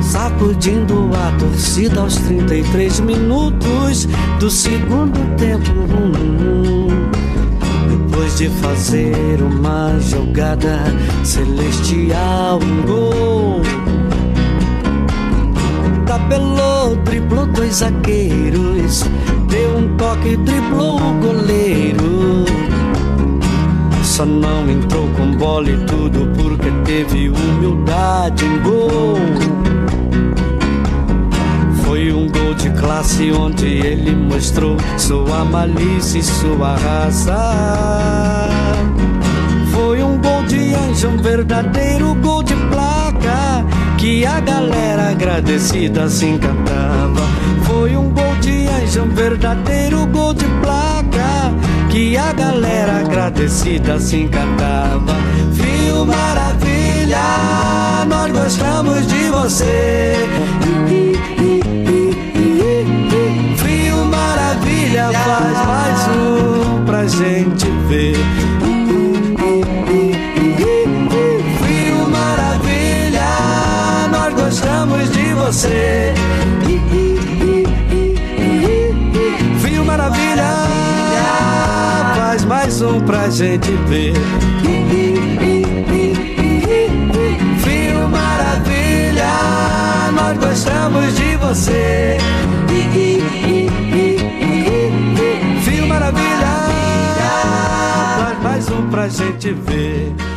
Sacudindo a torcida aos 33 minutos do segundo tempo. Depois de fazer uma jogada celestial, um gol tabelou, driblou dois zagueiros, deu um toque, driblou o goleiro. Só não entrou com bola e tudo porque teve humildade em gol. Foi um gol de classe onde ele mostrou sua malícia e sua raça. Foi um gol de anjo, um verdadeiro gol que a galera agradecida se encantava. Foi um gol de anjo, um verdadeiro gol de placa, que a galera agradecida se encantava. Fio Maravilha, nós gostamos de você. Fio Maravilha, faz mais um pra gente ver. Gostamos de você. Fio Maravilha, faz mais um pra gente ver. Fio Maravilha, nós gostamos de você. Fio Maravilha, faz mais um pra gente ver.